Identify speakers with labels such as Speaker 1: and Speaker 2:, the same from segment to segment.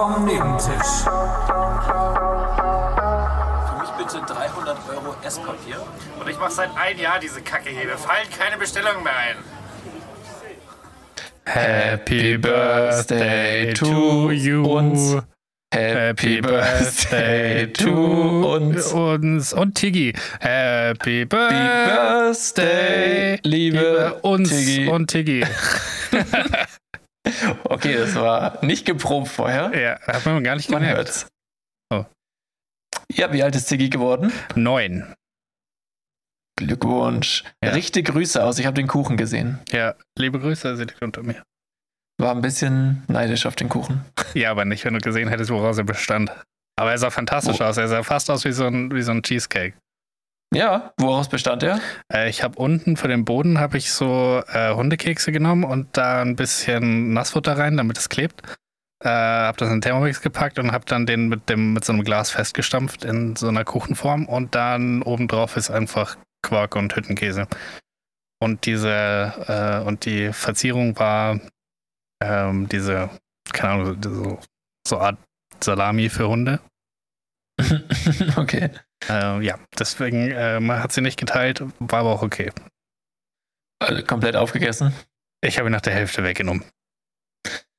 Speaker 1: vom Nebentisch.
Speaker 2: Für mich bitte 300 Euro Esspapier.
Speaker 3: Und ich mache seit einem Jahr diese Kacke hier. Mir fallen keine Bestellungen mehr ein.
Speaker 4: Happy Birthday to you.
Speaker 5: Uns.
Speaker 4: Happy Birthday to uns.
Speaker 5: uns und Tiggy. Happy Birthday,
Speaker 4: Birthday, liebe
Speaker 5: uns
Speaker 4: Tiggy.
Speaker 5: und Tiggy.
Speaker 4: Okay, das war nicht geprobt vorher.
Speaker 5: Ja, hat man gar nicht gemerkt. Oh.
Speaker 4: Ja, wie alt ist Tiggy geworden?
Speaker 5: Neun.
Speaker 4: Glückwunsch.
Speaker 5: Ja.
Speaker 4: Richte Grüße aus. Ich habe den Kuchen gesehen.
Speaker 5: Ja, liebe Grüße, sie liegt unter mir.
Speaker 4: War ein bisschen neidisch auf den Kuchen.
Speaker 5: Ja, aber nicht, wenn du gesehen hättest, woraus er bestand. Aber er sah fantastisch
Speaker 4: Wo-
Speaker 5: aus. Er sah fast aus wie so ein, wie so ein Cheesecake.
Speaker 4: Ja, woraus bestand er?
Speaker 5: Äh, ich habe unten für den Boden habe ich so äh, Hundekekse genommen und da ein bisschen Nassfutter rein, damit es klebt. Äh, habe das in den Thermomix gepackt und habe dann den mit dem mit so einem Glas festgestampft in so einer Kuchenform und dann obendrauf ist einfach Quark und Hüttenkäse. Und diese äh, und die Verzierung war ähm, diese keine Ahnung so so Art Salami für Hunde.
Speaker 4: okay.
Speaker 5: Äh, ja, deswegen äh, man hat sie nicht geteilt, war aber auch okay.
Speaker 4: Also komplett aufgegessen.
Speaker 5: Ich habe ihn nach der Hälfte weggenommen.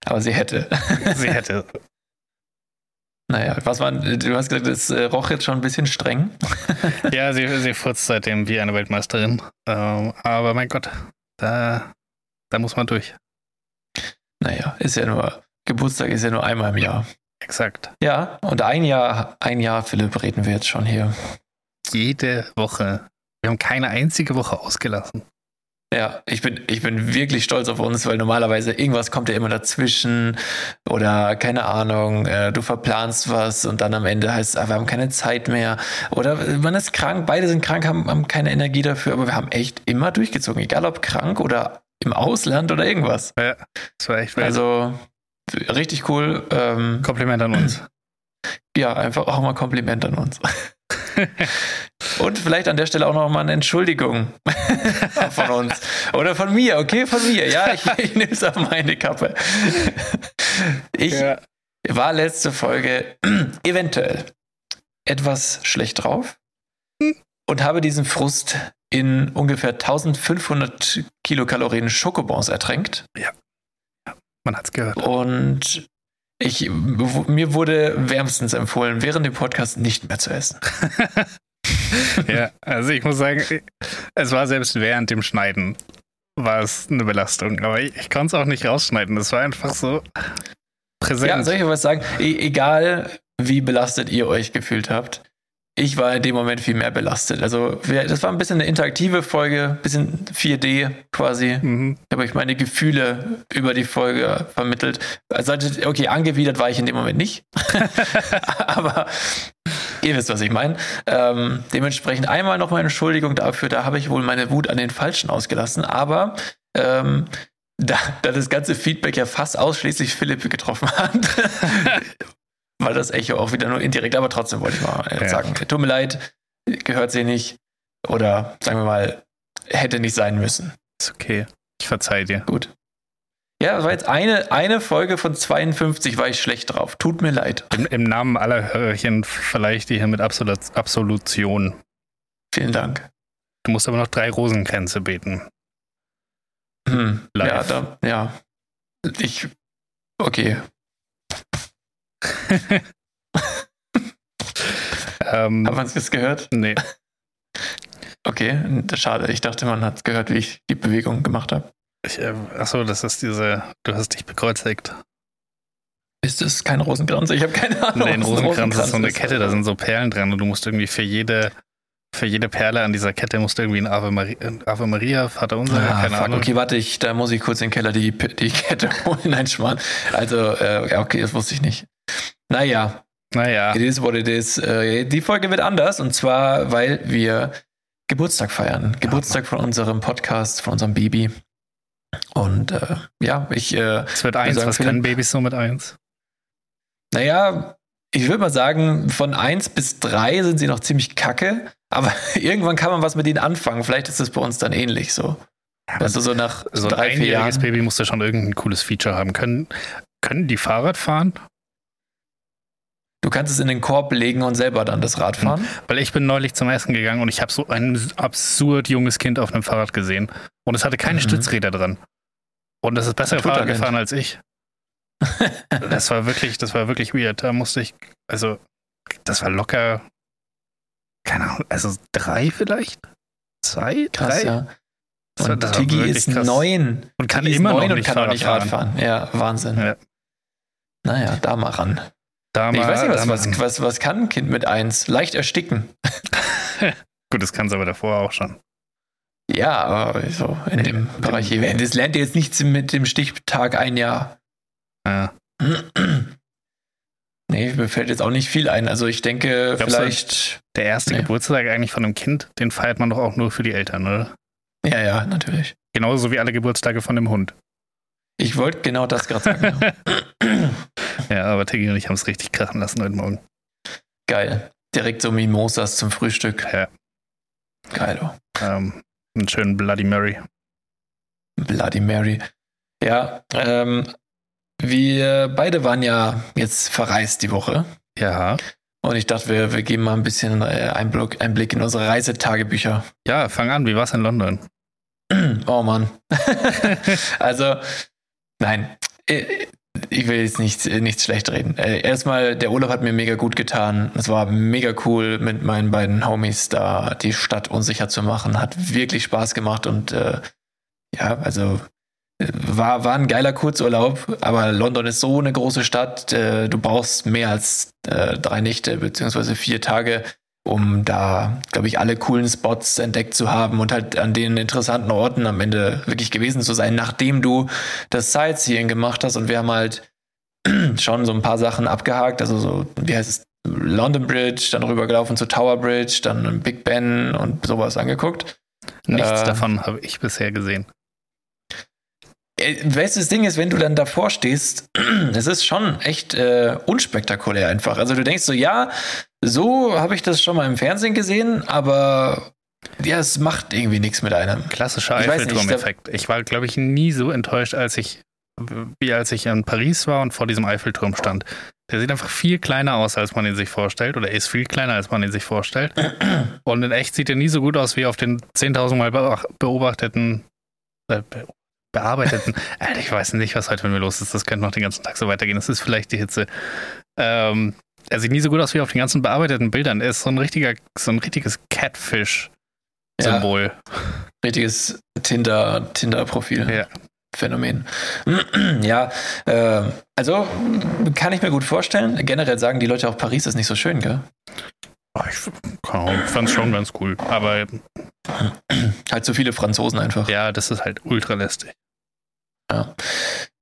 Speaker 4: Aber sie hätte.
Speaker 5: Sie hätte.
Speaker 4: Naja, was war, du hast gesagt, es äh, roch jetzt schon ein bisschen streng.
Speaker 5: ja, sie, sie furzt seitdem wie eine Weltmeisterin. Ähm, aber mein Gott, da, da muss man durch.
Speaker 4: Naja, ist ja nur, Geburtstag ist ja nur einmal im Jahr.
Speaker 5: Exakt.
Speaker 4: Ja, und ein Jahr, ein Jahr, Philipp, reden wir jetzt schon hier.
Speaker 5: Jede Woche. Wir haben keine einzige Woche ausgelassen.
Speaker 4: Ja, ich bin, ich bin wirklich stolz auf uns, weil normalerweise irgendwas kommt ja immer dazwischen oder keine Ahnung, äh, du verplanst was und dann am Ende heißt es, ah, wir haben keine Zeit mehr oder man ist krank, beide sind krank, haben, haben keine Energie dafür, aber wir haben echt immer durchgezogen, egal ob krank oder im Ausland oder irgendwas.
Speaker 5: Ja, das war echt wild.
Speaker 4: Also richtig cool. Ähm,
Speaker 5: Kompliment an uns.
Speaker 4: ja, einfach auch mal Kompliment an uns. Und vielleicht an der Stelle auch noch mal eine Entschuldigung von uns. Oder von mir, okay? Von mir. Ja, ich, ich nehme es auf meine Kappe. Ich
Speaker 5: Ja.
Speaker 4: war letzte Folge eventuell etwas schlecht drauf und habe diesen Frust in ungefähr 1500 Kilokalorien Schokobons ertränkt.
Speaker 5: Man hat's gehört.
Speaker 4: Und ich, mir wurde wärmstens empfohlen, während dem Podcast nicht mehr zu essen.
Speaker 5: ja, also ich muss sagen, es war selbst während dem Schneiden war es eine Belastung. Aber ich, ich konnte es auch nicht rausschneiden. Es war einfach so präsent.
Speaker 4: Ja, soll ich was sagen? E egal, wie belastet ihr euch gefühlt habt, ich war in dem Moment viel mehr belastet. Also, das war ein bisschen eine interaktive Folge, ein bisschen 4D quasi.
Speaker 5: mhm.
Speaker 4: Ich habe euch meine Gefühle über die Folge vermittelt. Also, okay, angewidert war ich in dem Moment nicht. Aber ihr wisst, was ich meine. Ähm, dementsprechend einmal noch meine Entschuldigung dafür. Da habe ich wohl meine Wut an den Falschen ausgelassen. Aber ähm, da, da das ganze Feedback ja fast ausschließlich Philipp getroffen hat, war das Echo auch wieder nur indirekt. Aber trotzdem wollte ich mal
Speaker 5: Ja.
Speaker 4: sagen, tut mir leid, gehört sie nicht. Oder sagen wir mal, hätte nicht sein müssen.
Speaker 5: Ist okay. Ich verzeih dir.
Speaker 4: Gut. Ja, das war jetzt eine, eine Folge von 52, war ich schlecht drauf. Tut mir leid.
Speaker 5: Im, Im Namen aller Hörerchen verleihe ich dir hier mit Absolut Absolution.
Speaker 4: Vielen Dank.
Speaker 5: Du musst aber noch drei Rosenkränze beten.
Speaker 4: Hm. Ja,
Speaker 5: Live.
Speaker 4: da, ja. Ich. Okay.
Speaker 5: ähm,
Speaker 4: Hat man es jetzt gehört?
Speaker 5: nee.
Speaker 4: Okay, das schade. Ich dachte, man hat es gehört, wie ich die Bewegung gemacht habe.
Speaker 5: Ich, äh, achso, das ist diese, du hast dich bekreuzigt.
Speaker 4: Ist es kein Rosenkranz? Ich habe keine Ahnung.
Speaker 5: Nee, ein Rosenkranz ist so eine
Speaker 4: ist.
Speaker 5: Kette, da sind so Perlen dran und du musst irgendwie für jede, für jede Perle an dieser Kette musst du irgendwie ein Ave Maria, Ave Maria Vater unser,
Speaker 4: Ah,
Speaker 5: keine
Speaker 4: fuck.
Speaker 5: Ahnung.
Speaker 4: Okay, warte, ich, da muss ich kurz in den Keller die, die Kette holen. Nein, Schmarrn. Also, äh, ja, okay, das wusste ich nicht. Naja,
Speaker 5: Naja,
Speaker 4: It is what it is. Äh, die Folge wird anders und zwar, weil wir Geburtstag feiern. Geburtstag von unserem Podcast, von unserem Baby. Und äh, ja, ich, äh,
Speaker 5: es wird eins.
Speaker 4: sagen
Speaker 5: Was können Babys so mit eins?
Speaker 4: naja, ich würde mal sagen, von 1 bis 3 sind sie noch ziemlich kacke, aber irgendwann kann man was mit ihnen anfangen. Vielleicht ist es bei uns dann ähnlich so. Weißt du, so nach
Speaker 5: So ein
Speaker 4: drei, vier
Speaker 5: einjähriges
Speaker 4: Jahren.
Speaker 5: Baby muss ja schon irgendein cooles Feature haben. Können, können die Fahrrad fahren?
Speaker 4: Kannst es in den Korb legen und selber dann das Rad fahren.
Speaker 5: Weil ich bin neulich zum Essen gegangen und ich habe so ein absurd junges Kind auf einem Fahrrad gesehen. Und es hatte keine
Speaker 4: Mhm.
Speaker 5: Stützräder dran. Und es ist besser Fahrrad
Speaker 4: Naturtalent.
Speaker 5: gefahren als ich. Das war wirklich, das war wirklich weird. Da musste ich, also, das war locker, keine Ahnung, also drei vielleicht? Zwei?
Speaker 4: Krass,
Speaker 5: drei?
Speaker 4: ja.
Speaker 5: Das
Speaker 4: Und
Speaker 5: das war
Speaker 4: Tiggy ist
Speaker 5: krass.
Speaker 4: neun.
Speaker 5: Und kann
Speaker 4: Tiggy
Speaker 5: immer noch
Speaker 4: neun und
Speaker 5: nicht
Speaker 4: kann auch
Speaker 5: Fahrrad
Speaker 4: nicht Rad
Speaker 5: fahren.
Speaker 4: fahren. Ja, Wahnsinn.
Speaker 5: Ja.
Speaker 4: Naja, da mal ran.
Speaker 5: Da
Speaker 4: ich weiß nicht, was, was, was, was kann ein Kind mit eins? Leicht ersticken.
Speaker 5: Gut, das kann es aber davor auch schon.
Speaker 4: Ja, aber so in dem Bereich. hier. Das lernt ihr jetzt nichts mit dem Stichtag ein Jahr.
Speaker 5: Ja.
Speaker 4: Nee, mir fällt jetzt auch nicht viel ein. Also ich denke,
Speaker 5: Glaubst du-
Speaker 4: vielleicht.
Speaker 5: Der erste
Speaker 4: Nee.
Speaker 5: Geburtstag eigentlich von einem Kind, den feiert man doch auch nur für die Eltern, oder?
Speaker 4: Ja, ja, natürlich.
Speaker 5: Genauso wie alle Geburtstage von dem Hund.
Speaker 4: Ich wollte genau das gerade sagen. ja.
Speaker 5: Ja, aber Tiggy und ich haben es richtig krachen lassen heute Morgen.
Speaker 4: Geil. Direkt so Mimosas zum Frühstück.
Speaker 5: Ja.
Speaker 4: Geil. Oh.
Speaker 5: Ähm, einen schönen Bloody Mary.
Speaker 4: Bloody Mary. Ja, ähm, wir beide waren ja jetzt verreist die Woche.
Speaker 5: Ja.
Speaker 4: Und ich dachte, wir, wir geben mal ein bisschen äh, Einblick, Einblick in unsere Reisetagebücher.
Speaker 5: Ja, fang an. Wie war's in London?
Speaker 4: Oh Mann. also, nein. Äh, Ich will jetzt nichts, nichts schlecht reden. Äh, Erstmal, der Urlaub hat mir mega gut getan. Es war mega cool, mit meinen beiden Homies da die Stadt unsicher zu machen. Hat wirklich Spaß gemacht und äh, ja, also äh, war, war ein geiler Kurzurlaub, aber London ist so eine große Stadt. Äh, du brauchst mehr als äh, drei Nächte beziehungsweise vier Tage, um da, glaube ich, alle coolen Spots entdeckt zu haben und halt an den interessanten Orten am Ende wirklich gewesen zu sein, nachdem du das Sightseeing gemacht hast. Und wir haben halt schon so ein paar Sachen abgehakt. Also so, wie heißt es? London Bridge, dann rübergelaufen zu Tower Bridge, dann Big Ben und sowas angeguckt.
Speaker 5: Nichts
Speaker 4: Äh,
Speaker 5: davon habe ich bisher gesehen.
Speaker 4: Äh, Weißt du, das Ding ist, wenn du dann davor stehst, es ist schon echt äh, unspektakulär einfach. Also du denkst so, ja, so habe ich das schon mal im Fernsehen gesehen, aber ja, es macht irgendwie nichts mit einem.
Speaker 5: Klassischer
Speaker 4: ich
Speaker 5: Eiffelturm-Effekt. Ich war, glaube ich, nie so enttäuscht, als ich, wie als ich in Paris war und vor diesem Eiffelturm stand. Der sieht einfach viel kleiner aus, als man ihn sich vorstellt, oder er ist viel kleiner, als man ihn sich vorstellt. Und in echt sieht er nie so gut aus wie auf den 10.000 Mal beobacht- beobachteten, äh, bearbeiteten. Alter, ich weiß nicht, was heute mit mir los ist. Das könnte noch den ganzen Tag so weitergehen. Das ist vielleicht die Hitze. Ähm, er sieht nie so gut aus wie auf den ganzen bearbeiteten Bildern. Er ist so ein richtiger, so ein richtiges Catfish-Symbol.
Speaker 4: Richtiges Tinder, Tinder-Profil.
Speaker 5: Ja.
Speaker 4: Phänomen. ja, äh, also kann ich mir gut vorstellen. Generell sagen die Leute auch, Paris ist nicht so schön, gell?
Speaker 5: Ich fand es schon ganz cool. Aber
Speaker 4: Halt so viele Franzosen einfach.
Speaker 5: ja, das ist halt ultra lästig.
Speaker 4: Ja.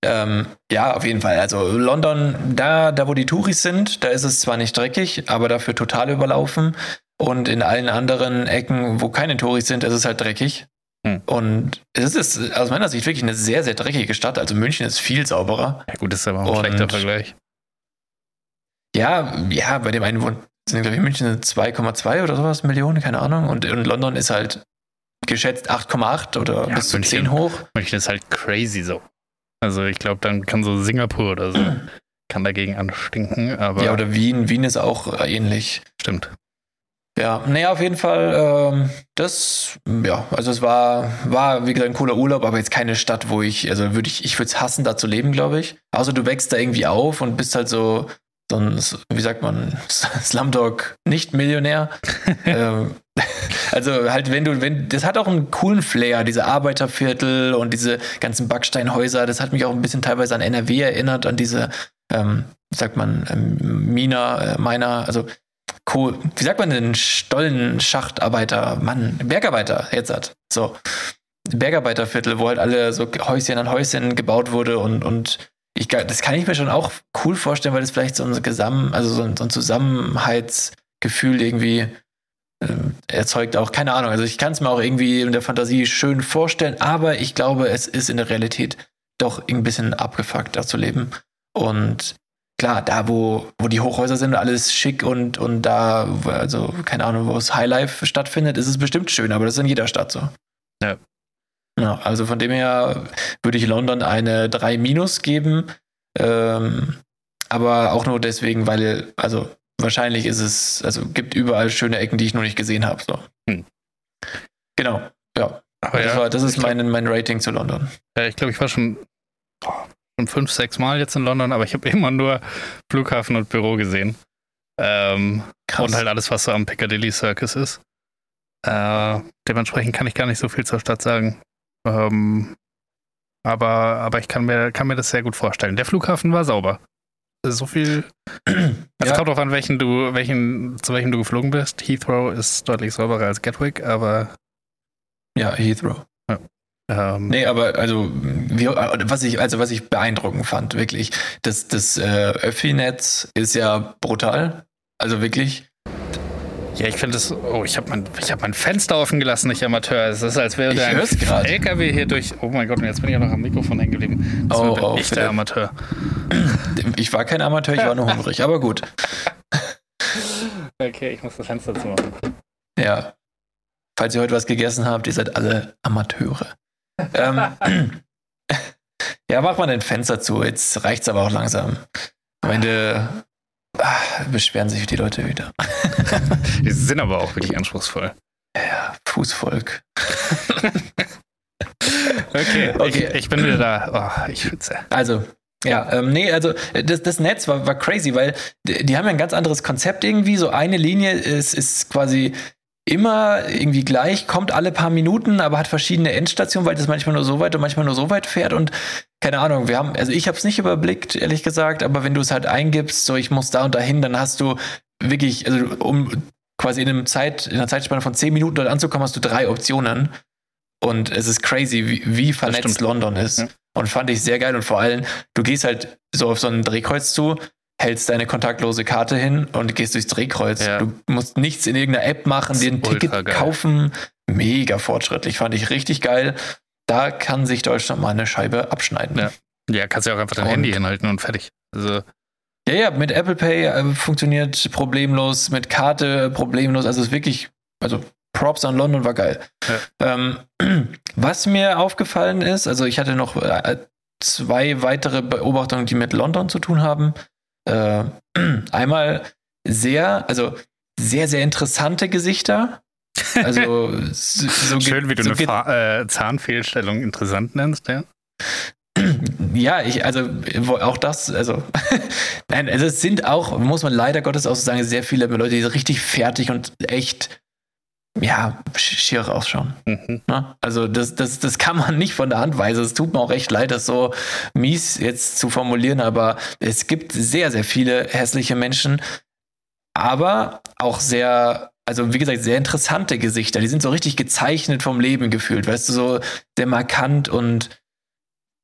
Speaker 4: Ähm, ja, auf jeden Fall. Also London, da, da wo die Touris sind, da ist es zwar nicht dreckig, aber dafür total überlaufen. Und in allen anderen Ecken, wo keine Touris sind, ist es halt dreckig.
Speaker 5: Hm.
Speaker 4: Und es ist aus meiner Sicht wirklich eine sehr, sehr dreckige Stadt. Also München ist viel sauberer.
Speaker 5: Ja, gut, das ist aber auch ein schlechter Vergleich.
Speaker 4: Ja, ja, bei dem einen wohnt, sind, glaube ich, München 2,2 oder sowas Millionen, keine Ahnung. Und, und London ist halt geschätzt 8,8 oder
Speaker 5: Ja,
Speaker 4: bis zu
Speaker 5: München.
Speaker 4: 10 hoch.
Speaker 5: München ist halt crazy so. Also, ich glaube, dann kann so Singapur oder so kann dagegen anstinken, aber
Speaker 4: Ja, oder Wien. Wien ist auch äh, ähnlich.
Speaker 5: stimmt.
Speaker 4: Ja, naja, auf jeden Fall, ähm, das, ja, also es war, war, wie gesagt, ein cooler Urlaub, aber jetzt keine Stadt, wo ich, also würde ich, ich würde es hassen, da zu leben, glaube ich. Außer du wächst da irgendwie auf und bist halt so, so ein, wie sagt man, Slumdog Nicht-Millionär. ähm, also halt, wenn du, wenn, das hat auch einen coolen Flair, diese Arbeiterviertel und diese ganzen Backsteinhäuser, das hat mich auch ein bisschen teilweise an NRW erinnert, an diese, ähm, wie sagt man, ähm, Mina, äh, Miner, also Kohl, wie sagt man denn, Stollenschachtarbeiter, Mann, Bergarbeiter, jetzt hat. So. Bergarbeiterviertel, wo halt alle so Häuschen an Häuschen gebaut wurde und, und ich, das kann ich mir schon auch cool vorstellen, weil das vielleicht so ein Gesam, also so ein, so ein Zusammenhaltsgefühl irgendwie äh, erzeugt auch, keine Ahnung. Also ich kann es mir auch irgendwie in der Fantasie schön vorstellen, aber ich glaube, es ist in der Realität doch ein bisschen abgefuckt, da zu leben. Und klar, da wo, wo die Hochhäuser sind, alles schick und, und da, also keine Ahnung, wo es Highlife stattfindet, ist es bestimmt schön, aber das ist in jeder Stadt so.
Speaker 5: Ja.
Speaker 4: Ja, also von dem her würde ich London eine 3 minus geben. Ähm, aber auch nur deswegen, weil, also wahrscheinlich ist es, also gibt überall schöne Ecken, die ich noch nicht gesehen habe. So.
Speaker 5: Hm.
Speaker 4: Genau, ja.
Speaker 5: Aber
Speaker 4: das,
Speaker 5: ja,
Speaker 4: war, das ist
Speaker 5: glaub-
Speaker 4: mein, mein Rating zu London.
Speaker 5: Ja, ich glaube, ich war schon, oh, schon fünf, sechs Mal jetzt in London, aber ich habe immer nur Flughafen und Büro gesehen. Ähm, und halt alles, was so am Piccadilly Circus ist. Äh, dementsprechend kann ich gar nicht so viel zur Stadt sagen. Ähm, aber, aber ich kann mir, kann mir das sehr gut vorstellen. Der Flughafen war sauber. So viel. Also
Speaker 4: Ja.
Speaker 5: kommt drauf an, welchen du, welchen, zu welchem du geflogen bist. Heathrow ist deutlich sauberer als Gatwick, aber
Speaker 4: Ja, Heathrow.
Speaker 5: ähm,
Speaker 4: Nee, aber also, wie, was ich, also was ich beeindruckend fand, wirklich, das, das äh, Öffi-Netz ist ja brutal. Also wirklich.
Speaker 5: Ja, ich finde es. Oh, ich habe mein, ich hab mein Fenster offen gelassen, nicht Amateur. Es ist, als wäre
Speaker 4: Ich
Speaker 5: da ein. LKW hier durch. Oh mein Gott, und jetzt bin ich ja noch am Mikrofon hängen geblieben. Das
Speaker 4: Oh, oh,
Speaker 5: ein echter
Speaker 4: Philipp.
Speaker 5: Amateur.
Speaker 4: Ich war kein Amateur, ich war nur hungrig, aber gut.
Speaker 5: Okay, ich muss das Fenster zumachen.
Speaker 4: Ja. Falls ihr heute was gegessen habt, ihr seid alle Amateure. ähm, ja, mach mal dein Fenster zu. Jetzt reicht's aber auch langsam. Am Ende ah, beschweren sich die Leute wieder.
Speaker 5: Die sind aber auch wirklich anspruchsvoll.
Speaker 4: Ja, Fußvolk.
Speaker 5: Okay,
Speaker 4: Okay.
Speaker 5: Ich, ich bin wieder da. Oh, ich schwitze.
Speaker 4: Also, ja, ähm, nee, also äh, das, das Netz war, war crazy, weil die, die haben ja ein ganz anderes Konzept irgendwie. So eine Linie ist, ist quasi immer irgendwie gleich, kommt alle paar Minuten, aber hat verschiedene Endstationen, weil das manchmal nur so weit und manchmal nur so weit fährt und keine Ahnung, wir haben, also ich habe es nicht überblickt, ehrlich gesagt, aber wenn du es halt eingibst, so ich muss da und dahin, dann hast du wirklich, also um quasi in einem Zeit, in einer Zeitspanne von zehn Minuten dort anzukommen, hast du drei Optionen. Und es ist crazy, wie, wie vernetzt. London ist.
Speaker 5: Ja.
Speaker 4: Und fand ich sehr geil. Und vor allem, du gehst halt so auf so ein Drehkreuz zu, hältst deine kontaktlose Karte hin und gehst durchs Drehkreuz.
Speaker 5: Ja.
Speaker 4: Du musst nichts in irgendeiner App machen, dir ein Ticket
Speaker 5: geil.
Speaker 4: kaufen. Mega fortschrittlich, fand ich richtig geil. Da kann sich Deutschland mal eine Scheibe abschneiden.
Speaker 5: Ja. Ja, kannst ja auch einfach dein
Speaker 4: Und-
Speaker 5: Handy hinhalten und fertig. Also,
Speaker 4: Ja, ja, mit Apple Pay äh, funktioniert problemlos, mit Karte problemlos. Also es ist wirklich, also Props an London war geil. Ähm, was mir aufgefallen ist, also ich hatte noch äh, zwei weitere Beobachtungen, die mit London zu tun haben. Äh, einmal sehr, also sehr, sehr interessante Gesichter. Also so, so
Speaker 5: schön, wie du
Speaker 4: so
Speaker 5: eine Fa äh, Zahnfehlstellung interessant nennst, ja.
Speaker 4: Ja, ich, also auch das, also nein, also es sind auch, muss man leider Gottes auch so sagen, sehr viele Leute, die richtig fertig und echt, ja, sch- schier ausschauen.
Speaker 5: Mhm.
Speaker 4: Ne? Also das, das, das kann man nicht von der Hand weisen. Es tut mir auch echt leid, das so mies jetzt zu formulieren, aber es gibt sehr, sehr viele hässliche Menschen, aber auch sehr, also wie gesagt, sehr interessante Gesichter. Die sind so richtig gezeichnet vom Leben gefühlt, weißt du, so sehr markant und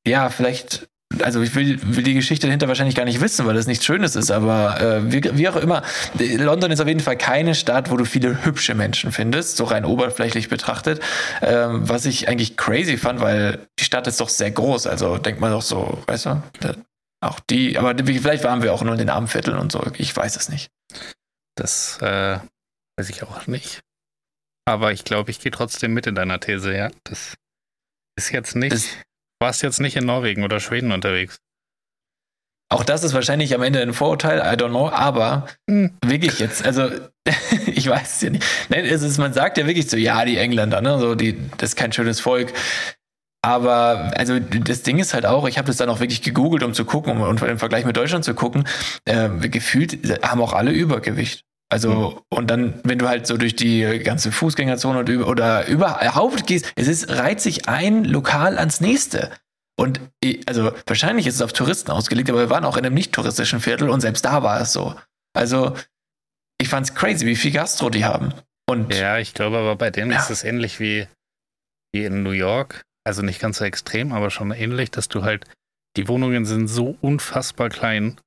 Speaker 4: ja, vielleicht, also ich will, will die Geschichte dahinter wahrscheinlich gar nicht wissen, weil das nichts Schönes ist, aber äh, wie, wie auch immer, London ist auf jeden Fall keine Stadt, wo du viele hübsche Menschen findest, so rein oberflächlich betrachtet, ähm, was ich eigentlich crazy fand, weil die Stadt ist doch sehr groß, also denkt man doch so, weißt du, auch die, aber vielleicht waren wir auch nur in den Armvierteln und so, ich weiß es nicht.
Speaker 5: Das äh, weiß ich auch nicht. Aber ich glaube, ich gehe trotzdem mit in deiner These, ja. Das ist jetzt nicht. Du warst jetzt nicht in Norwegen oder Schweden unterwegs.
Speaker 4: Auch das ist wahrscheinlich am Ende ein Vorurteil, I don't know, aber
Speaker 5: Hm.
Speaker 4: wirklich jetzt, also ich weiß es ja nicht. Nein, es ist, man sagt ja wirklich so, ja, die Engländer, ne, so, die, das ist kein schönes Volk. Aber also das Ding ist halt auch, ich habe das dann auch wirklich gegoogelt, um zu gucken um, und im Vergleich mit Deutschland zu gucken, äh, gefühlt haben auch alle Übergewicht. Also, und dann, wenn du halt so durch die ganze Fußgängerzone und über, oder überhaupt gehst, es ist, reiht sich ein Lokal ans nächste. Und also wahrscheinlich ist es auf Touristen ausgelegt, aber wir waren auch in einem nicht touristischen Viertel und selbst da war es so. Also, ich fand's crazy, wie viel Gastro die haben. Und
Speaker 5: Ja, ich glaube aber bei denen
Speaker 4: Ja.
Speaker 5: ist es ähnlich wie, wie in New York. Also nicht ganz so extrem, aber schon ähnlich, dass du halt, die Wohnungen sind so unfassbar klein,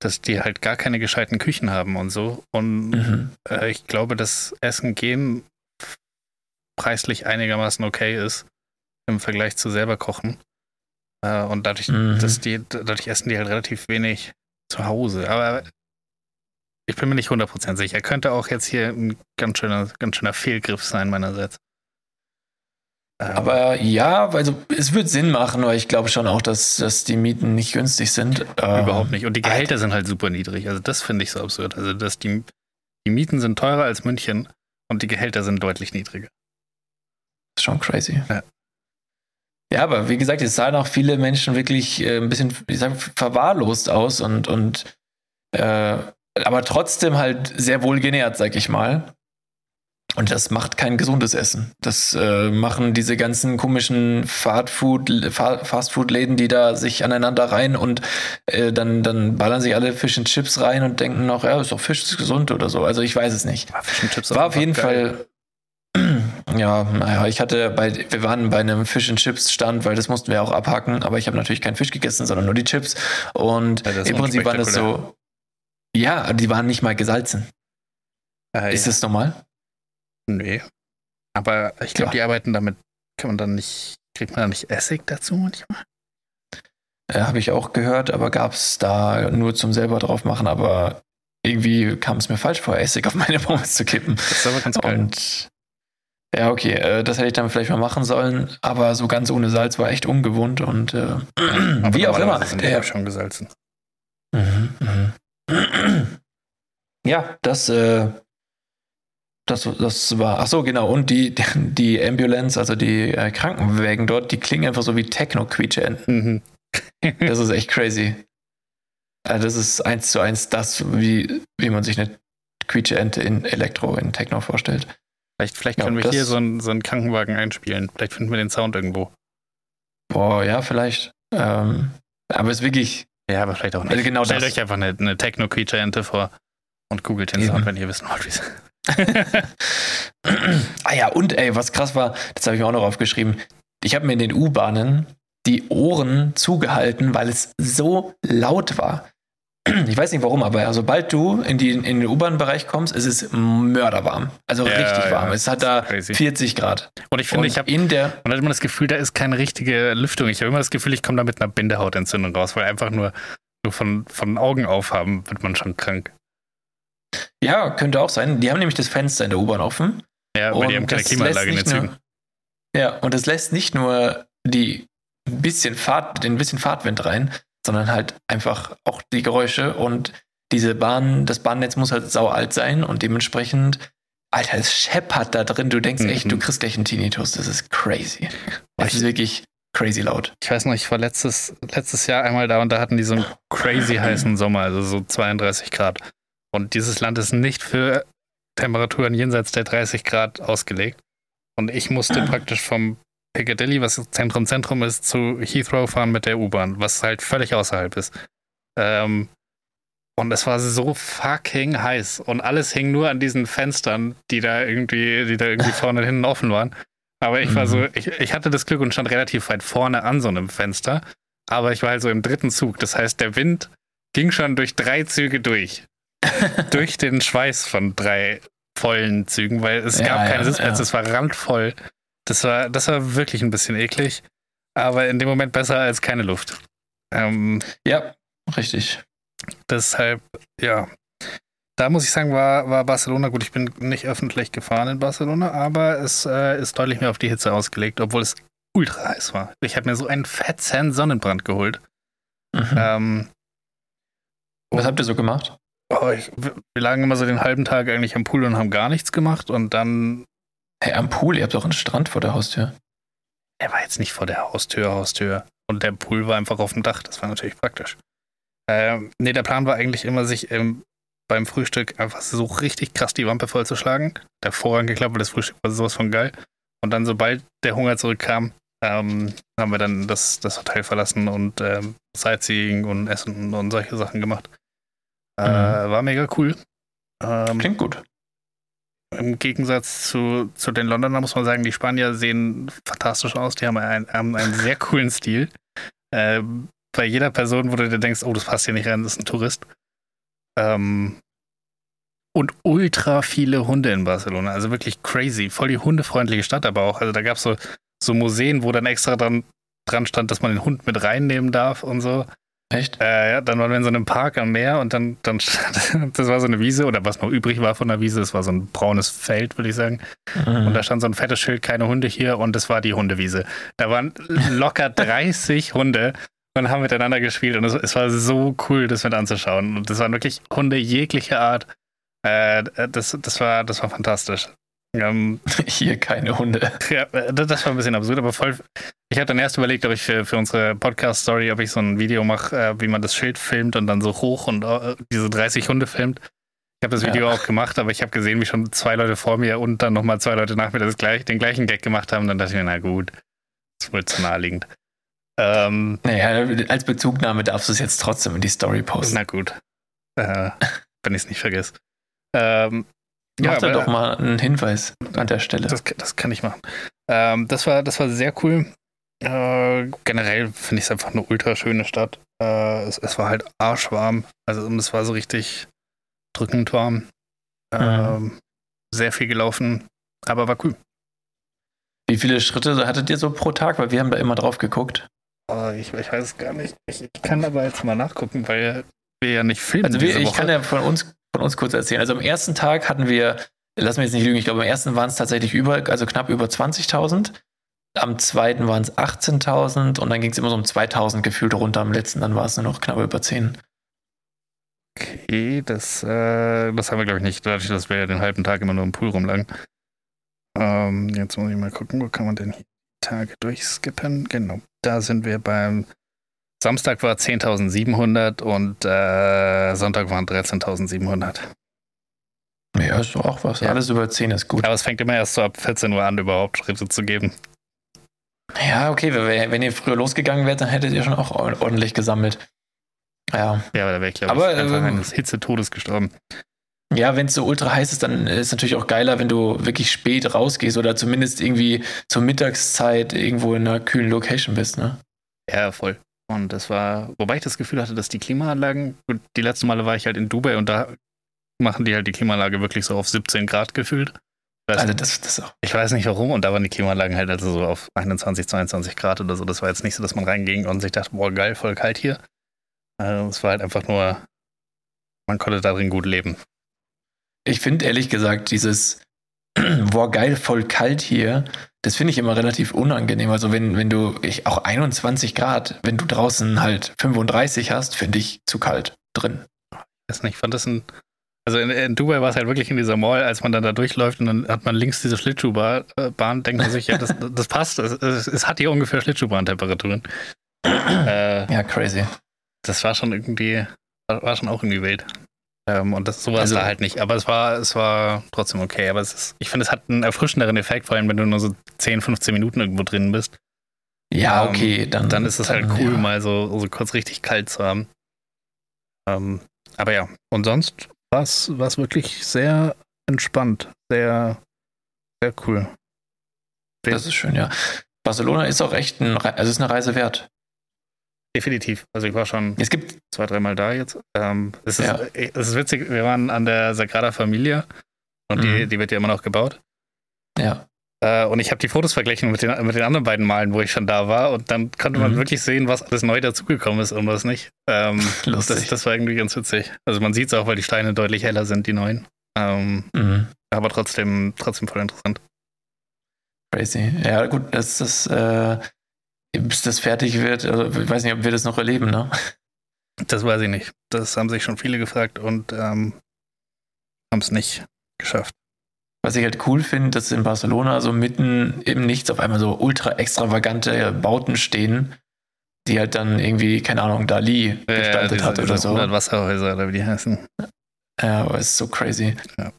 Speaker 5: dass die halt gar keine gescheiten Küchen haben und so. Und
Speaker 4: mhm.
Speaker 5: äh, ich glaube, dass Essen gehen preislich einigermaßen okay ist im Vergleich zu selber kochen. Äh, und dadurch,
Speaker 4: Mhm.
Speaker 5: dass die, dadurch essen die halt relativ wenig zu Hause. Aber ich bin mir nicht 100% sicher. Könnte auch jetzt hier ein ganz schöner, ganz schöner Fehlgriff sein meinerseits. Ähm,
Speaker 4: Aber ja, also es wird Sinn machen, weil ich glaube schon auch, dass, dass die Mieten nicht günstig sind. Ähm,
Speaker 5: Überhaupt nicht. Und die Gehälter sind halt super niedrig. Also das finde ich so absurd. Also dass die, die Mieten sind teurer als München und die Gehälter sind deutlich niedriger.
Speaker 4: Ist schon crazy.
Speaker 5: Ja.
Speaker 4: Ja, aber wie gesagt, es sahen auch viele Menschen wirklich äh, ein bisschen, ich sag, verwahrlost aus und, und äh, aber trotzdem halt sehr wohl genährt, sag ich mal. Und das macht kein gesundes Essen. Das äh, machen diese ganzen komischen Fastfood, Fa Fastfood-Läden, die da sich aneinander rein und äh, dann, dann ballern sich alle Fish and Chips rein und denken noch, ja, ist doch Fisch ist gesund oder so. Also ich weiß es nicht. War
Speaker 5: auch
Speaker 4: auf jeden
Speaker 5: geil.
Speaker 4: Fall. Ja, naja, ich hatte bei, wir waren bei einem Fish and Chips Stand, weil das mussten wir auch abhaken, aber ich habe natürlich keinen Fisch gegessen, sondern nur die Chips. Und
Speaker 5: Ja,
Speaker 4: im Prinzip waren das so, ja, die waren nicht mal gesalzen.
Speaker 5: Äh,
Speaker 4: Ist
Speaker 5: ja.
Speaker 4: das normal?
Speaker 5: Nee. Aber ich glaube,
Speaker 4: Ja.
Speaker 5: die arbeiten damit, kann man dann nicht, kriegt man da nicht Essig dazu manchmal?
Speaker 4: Äh, habe ich auch gehört, aber gab es da nur zum selber drauf machen, aber irgendwie kam es mir falsch vor, Essig auf meine Pommes zu kippen.
Speaker 5: Das ist aber ganz geil.
Speaker 4: Und ja, okay, äh, das hätte ich dann vielleicht mal machen sollen, aber so ganz ohne Salz war echt ungewohnt und äh, wie auch immer. Der,
Speaker 5: auch schon gesalzen.
Speaker 4: Mhm, mhm. Ja, das, äh, das, das war, ach so, genau. Und die, die Ambulance, also die äh, Krankenwägen dort, die klingen einfach so wie Techno-Quietsche-Enten.
Speaker 5: Mhm.
Speaker 4: Das ist echt crazy. Äh, das ist eins zu eins das, wie, wie man sich eine Quietsche-Ente in Elektro, in Techno vorstellt.
Speaker 5: Vielleicht, vielleicht
Speaker 4: Ja,
Speaker 5: können wir
Speaker 4: das-
Speaker 5: hier so einen, so einen Krankenwagen einspielen. Vielleicht finden wir den Sound irgendwo.
Speaker 4: Boah, ja, vielleicht. Ähm, aber es ist wirklich,
Speaker 5: Ja, aber vielleicht auch nicht.
Speaker 4: Also genau
Speaker 5: Stellt euch einfach eine, eine Techno-Creature-Ente vor und googelt den. Sound, wenn ihr wissen wollt, wie es
Speaker 4: ah ja, und ey, was krass war, das habe ich mir auch noch aufgeschrieben. Ich habe mir in den U-Bahnen die Ohren zugehalten, weil es so laut war. Ich weiß nicht warum, aber sobald du in, die, in den U-Bahn-Bereich kommst, ist es mörderwarm. Also
Speaker 5: Ja,
Speaker 4: richtig
Speaker 5: ja,
Speaker 4: warm. Es hat da
Speaker 5: crazy.
Speaker 4: 40 Grad.
Speaker 5: Und ich finde,
Speaker 4: Und
Speaker 5: ich habe
Speaker 4: in der,
Speaker 5: man hat immer das Gefühl, da ist keine richtige Lüftung. Ich habe immer das Gefühl, ich komme da mit einer Bindehautentzündung raus, weil einfach nur, nur von, von Augen aufhaben wird man schon krank.
Speaker 4: Ja, könnte auch sein. Die haben nämlich das Fenster in der U-Bahn offen.
Speaker 5: Ja, aber die haben keine
Speaker 4: das
Speaker 5: Klimaanlage in den Zügen.
Speaker 4: Ja, und es lässt nicht nur die bisschen Fahrt, den bisschen Fahrtwind rein, sondern halt einfach auch die Geräusche und diese Bahn, das Bahnnetz muss halt sau alt sein und dementsprechend, Alter, es scheppert da drin. Du denkst echt,
Speaker 5: Mhm.
Speaker 4: du kriegst gleich einen Tinnitus. Das ist crazy. Das ist wirklich crazy laut.
Speaker 5: Ich weiß noch, ich war letztes, letztes Jahr einmal da und da hatten die so einen crazy heißen Sommer, also so 32 Grad. Und dieses Land ist nicht für Temperaturen jenseits der 30 Grad ausgelegt. Und ich musste praktisch vom Piccadilly, was Zentrum Zentrum ist, zu Heathrow fahren mit der U-Bahn, was halt völlig außerhalb ist. Ähm, und es war so fucking heiß und alles hing nur an diesen Fenstern, die da irgendwie, die da irgendwie vorne und hinten offen waren. Aber ich war
Speaker 4: Mhm.
Speaker 5: so, ich, ich hatte das Glück und stand relativ weit vorne an so einem Fenster. Aber ich war halt so im dritten Zug. Das heißt, der Wind ging schon durch drei Züge durch. durch den Schweiß von drei vollen Zügen, weil es
Speaker 4: Ja,
Speaker 5: gab
Speaker 4: ja,
Speaker 5: keine Sitzplätze,
Speaker 4: ja.
Speaker 5: es war randvoll. Das war, das war wirklich ein bisschen eklig, aber in dem Moment besser als keine Luft. Ähm,
Speaker 4: Ja, richtig.
Speaker 5: deshalb, ja. Da muss ich sagen, war, war Barcelona gut. Ich bin nicht öffentlich gefahren in Barcelona, aber es äh, ist deutlich mehr auf die Hitze ausgelegt, obwohl es ultra heiß war. Ich habe mir so einen fetzen Sonnenbrand geholt.
Speaker 4: Mhm.
Speaker 5: Ähm,
Speaker 4: Was habt ihr so gemacht?
Speaker 5: Oh, ich, wir lagen immer so den halben Tag eigentlich am Pool und haben gar nichts gemacht und dann
Speaker 4: Hey, am Pool, ihr habt doch einen Strand vor der Haustür.
Speaker 5: Er war jetzt nicht vor der Haustür, Haustür. Und der Pool war einfach auf dem Dach. Das war natürlich praktisch. Ähm, nee, der Plan war eigentlich immer, sich ähm, beim Frühstück einfach so richtig krass die Wampe vollzuschlagen. Der Vorrang geklappt, weil das Frühstück war sowas von geil. Und dann, sobald der Hunger zurückkam, ähm, haben wir dann das, das Hotel verlassen und ähm, Sightseeing und Essen und solche Sachen gemacht. Äh,
Speaker 4: Mhm.
Speaker 5: War mega cool. Ähm,
Speaker 4: Klingt gut.
Speaker 5: im Gegensatz zu, zu den Londonern muss man sagen, die Spanier sehen fantastisch aus. Die haben einen, haben einen sehr coolen Stil. Äh, bei jeder Person, wo du dir denkst, oh, das passt hier nicht rein, das ist ein Tourist. Ähm, und ultra viele Hunde in Barcelona. Also wirklich crazy. Voll die hundefreundliche Stadt aber auch. Also da gab es so, so Museen, wo dann extra dran, dran stand, dass man den Hund mit reinnehmen darf und so.
Speaker 4: Echt?
Speaker 5: Äh, ja, dann waren wir in so einem Park am Meer und dann, dann das war so eine Wiese oder was noch übrig war von der Wiese, das war so ein braunes Feld, würde ich sagen.
Speaker 4: Mhm.
Speaker 5: Und da stand so ein fettes Schild, keine Hunde hier und das war die Hundewiese. Da waren locker 30 Hunde und haben miteinander gespielt und es, es war so cool, das mit anzuschauen. Und das waren wirklich Hunde jeglicher Art. Äh, das, das, war, das war fantastisch. Ähm,
Speaker 4: Hier keine Hunde.
Speaker 5: ja, äh, das war ein bisschen absurd, aber voll. Ich habe dann erst überlegt, ob ich für, für unsere Podcast-Story, ob ich so ein Video mache, äh, wie man das Schild filmt und dann so hoch und äh, diese 30 Hunde filmt. Ich habe das Video
Speaker 4: Ja.
Speaker 5: auch gemacht, aber ich habe gesehen, wie schon zwei Leute vor mir und dann nochmal zwei Leute nach mir das gleich, den gleichen Gag gemacht haben. Dann dachte ich mir, na gut, das ist wohl zu naheliegend. Ähm,
Speaker 4: Naja, als Bezugnahme darfst du es jetzt trotzdem in die Story posten.
Speaker 5: na gut. Äh, wenn ich es nicht vergesse. Ähm,
Speaker 4: Mach da
Speaker 5: aber-
Speaker 4: doch mal einen Hinweis an der Stelle.
Speaker 5: Das, das kann ich machen. Ähm, das, war, das war sehr cool. Äh, generell finde ich es einfach eine ultra schöne Stadt. Äh, es, es war halt arschwarm. Also es war so richtig drückend warm. Ähm, Sehr viel gelaufen, aber war cool.
Speaker 4: Wie viele Schritte hattet ihr so pro Tag? Weil wir haben da immer drauf geguckt.
Speaker 5: Oh, ich, ich weiß es gar nicht. Ich, ich kann aber jetzt mal nachgucken, weil wir ja nicht filmen.
Speaker 4: Also wir, ich kann ja von uns, von uns kurz erzählen. Also am ersten Tag hatten wir, lass mich jetzt nicht lügen, ich glaube am ersten waren es tatsächlich über, also knapp über 20.000. Am zweiten waren es 18.000 und dann ging es immer so um 2.000 gefühlt runter. Am letzten dann war es nur noch knapp über 10.
Speaker 5: Okay, das, äh, das haben wir, glaube ich, nicht. Dadurch, dass wir ja den halben Tag immer nur im Pool rumlagen. Ähm, jetzt muss ich mal gucken, wo kann man denn hier Tage durchskippen? Genau, da sind wir beim Samstag war 10.700 und äh, Sonntag waren 13.700.
Speaker 4: Ja, ist doch auch was.
Speaker 5: Ja.
Speaker 4: Alles über 10 ist gut.
Speaker 5: Aber es fängt immer erst so ab 14 Uhr an, überhaupt Schritte zu geben.
Speaker 4: Ja, okay, wenn, ihr früher losgegangen wärt, dann hättet ihr schon auch ordentlich gesammelt. Ja,
Speaker 5: Ja, aber da wäre ich, glaube
Speaker 4: Aber,
Speaker 5: ich, einfach
Speaker 4: ähm,
Speaker 5: eines Hitzetodes gestorben.
Speaker 4: Ja, wenn es so ultra heiß ist, dann ist es natürlich auch geiler, wenn du wirklich spät rausgehst oder zumindest irgendwie zur Mittagszeit irgendwo in einer kühlen Location bist, ne?
Speaker 5: Ja, voll. Und das war, wobei ich das Gefühl hatte, dass die Klimaanlagen, gut, die letzten Male war ich halt in Dubai und da machen die halt die Klimaanlage wirklich so auf 17 Grad gefühlt. Ich weiß,
Speaker 4: Also das, das auch.
Speaker 5: ich weiß nicht warum und da waren die Klimaanlagen halt also so auf 21, 22 Grad oder so. Das war jetzt nicht so, dass man reinging und sich dachte, boah, geil, voll kalt hier. Also es war halt einfach nur, man konnte darin gut leben.
Speaker 4: Ich finde ehrlich gesagt, dieses boah, geil, voll kalt hier, das finde ich immer relativ unangenehm. Also wenn, wenn du, ich, auch 21 Grad, wenn du draußen halt 35 hast, finde ich zu kalt drin.
Speaker 5: weiß nicht, ich fand das ein. Also in, in Dubai war es halt wirklich in dieser Mall, als man dann da durchläuft und dann hat man links diese Schlittschuhbahn, äh, denkt man sich, ja, das, das passt. Es, es, es hat hier ungefähr Schlittschuhbahntemperaturen. äh,
Speaker 4: Ja, crazy.
Speaker 5: das war schon irgendwie, war, war schon auch irgendwie wild. Ähm, und das sowas
Speaker 4: Also-
Speaker 5: da halt nicht. Aber es war, es war trotzdem okay. Aber es ist, ich finde, es hat einen erfrischenderen Effekt, vor allem wenn du nur so 10, 15 Minuten irgendwo drin bist.
Speaker 4: Ja,
Speaker 5: Ähm,
Speaker 4: okay, dann.
Speaker 5: Dann ist es halt cool,
Speaker 4: ja.
Speaker 5: mal so, so kurz richtig kalt zu haben. Ähm, aber ja, und sonst war es wirklich sehr entspannt. Sehr, sehr cool.
Speaker 4: Das ist schön, ja. Barcelona ist auch echt ein, Re- also ist eine Reise wert.
Speaker 5: Definitiv. Also ich war schon
Speaker 4: Es gibt,
Speaker 5: zwei, dreimal da jetzt. Ähm, es, ist,
Speaker 4: Ja.
Speaker 5: äh, es ist witzig, wir waren an der Sagrada Familia und die,
Speaker 4: Mhm.
Speaker 5: die wird ja immer noch gebaut.
Speaker 4: ja,
Speaker 5: Äh, und ich habe die Fotos verglichen mit den, mit den anderen beiden Malen, wo ich schon da war. Und dann konnte man
Speaker 4: Mhm.
Speaker 5: wirklich sehen, was alles neu dazugekommen ist und was nicht. Ähm,
Speaker 4: lustig.
Speaker 5: das, das war irgendwie ganz witzig. Also man sieht es auch, weil die Steine deutlich heller sind, die neuen. Ähm,
Speaker 4: mhm.
Speaker 5: aber trotzdem, trotzdem voll interessant.
Speaker 4: Crazy. Ja, gut, das, äh, bis das fertig wird, also ich weiß nicht, ob wir das noch erleben, ne?
Speaker 5: Das weiß ich nicht. Das haben sich schon viele gefragt und ähm, haben es nicht geschafft.
Speaker 4: Was ich halt cool finde, dass in Barcelona so mitten im Nichts auf einmal so ultra extravagante Bauten stehen, die halt dann irgendwie, keine Ahnung, Dali gestaltet
Speaker 5: diese-
Speaker 4: hat oder so.
Speaker 5: 100 Wasserhäuser oder wie die heißen.
Speaker 4: Ja, aber es ist so crazy.
Speaker 5: Ja.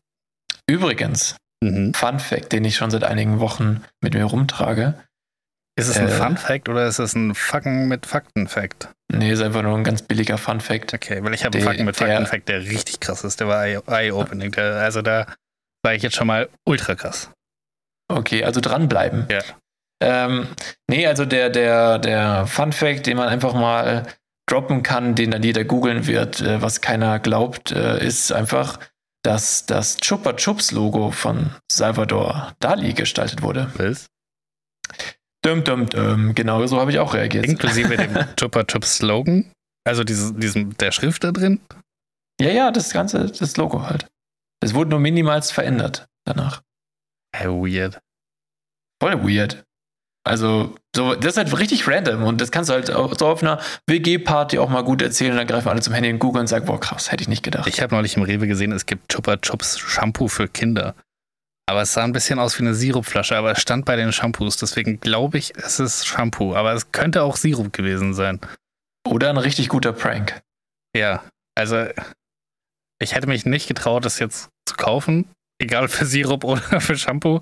Speaker 4: Übrigens,
Speaker 5: Mhm.
Speaker 4: Fun Fact, den ich schon seit einigen Wochen mit mir rumtrage.
Speaker 5: Ist es ein
Speaker 4: Äh,
Speaker 5: Fun Fact oder ist es ein Fucken mit Fakten Fact?
Speaker 4: Nee, ist einfach nur ein ganz billiger Fun Fact.
Speaker 5: Okay, weil ich habe einen Fakten mit Fakten Fact, der richtig krass ist. Der war eye- eye-opening. Also da war ich jetzt schon mal ultra krass.
Speaker 4: Okay, also dranbleiben.
Speaker 5: Ja.
Speaker 4: Ähm, nee, also der, der, der Fun Fact, den man einfach mal droppen kann, den dann jeder googeln wird, äh, was keiner glaubt, äh, ist einfach, dass das Chupa Chups Logo von Salvador Dali gestaltet wurde.
Speaker 5: Was?
Speaker 4: Dum, dum, dum. Genau so habe ich auch reagiert.
Speaker 5: Inklusive dem Chupa Chups Slogan. Also dieses, diesem, der Schrift da drin?
Speaker 4: Ja, ja, das ganze, das Logo halt. Es wurde nur minimalst verändert danach.
Speaker 5: Hey, weird.
Speaker 4: Voll weird. Also, so, das ist halt richtig random und das kannst du halt auch so auf einer WG-Party auch mal gut erzählen und dann greifen alle zum Handy in Google und sagen, boah, krass, hätte ich nicht gedacht.
Speaker 5: Ich habe neulich im Rewe gesehen, es gibt Chupa Chups Shampoo für Kinder. Aber es sah ein bisschen aus wie eine Sirupflasche, aber es stand bei den Shampoos. Deswegen glaube ich, es ist Shampoo. Aber es könnte auch Sirup gewesen sein.
Speaker 4: Oder ein richtig guter Prank.
Speaker 5: Ja, also ich hätte mich nicht getraut, das jetzt zu kaufen. Egal für Sirup oder für Shampoo.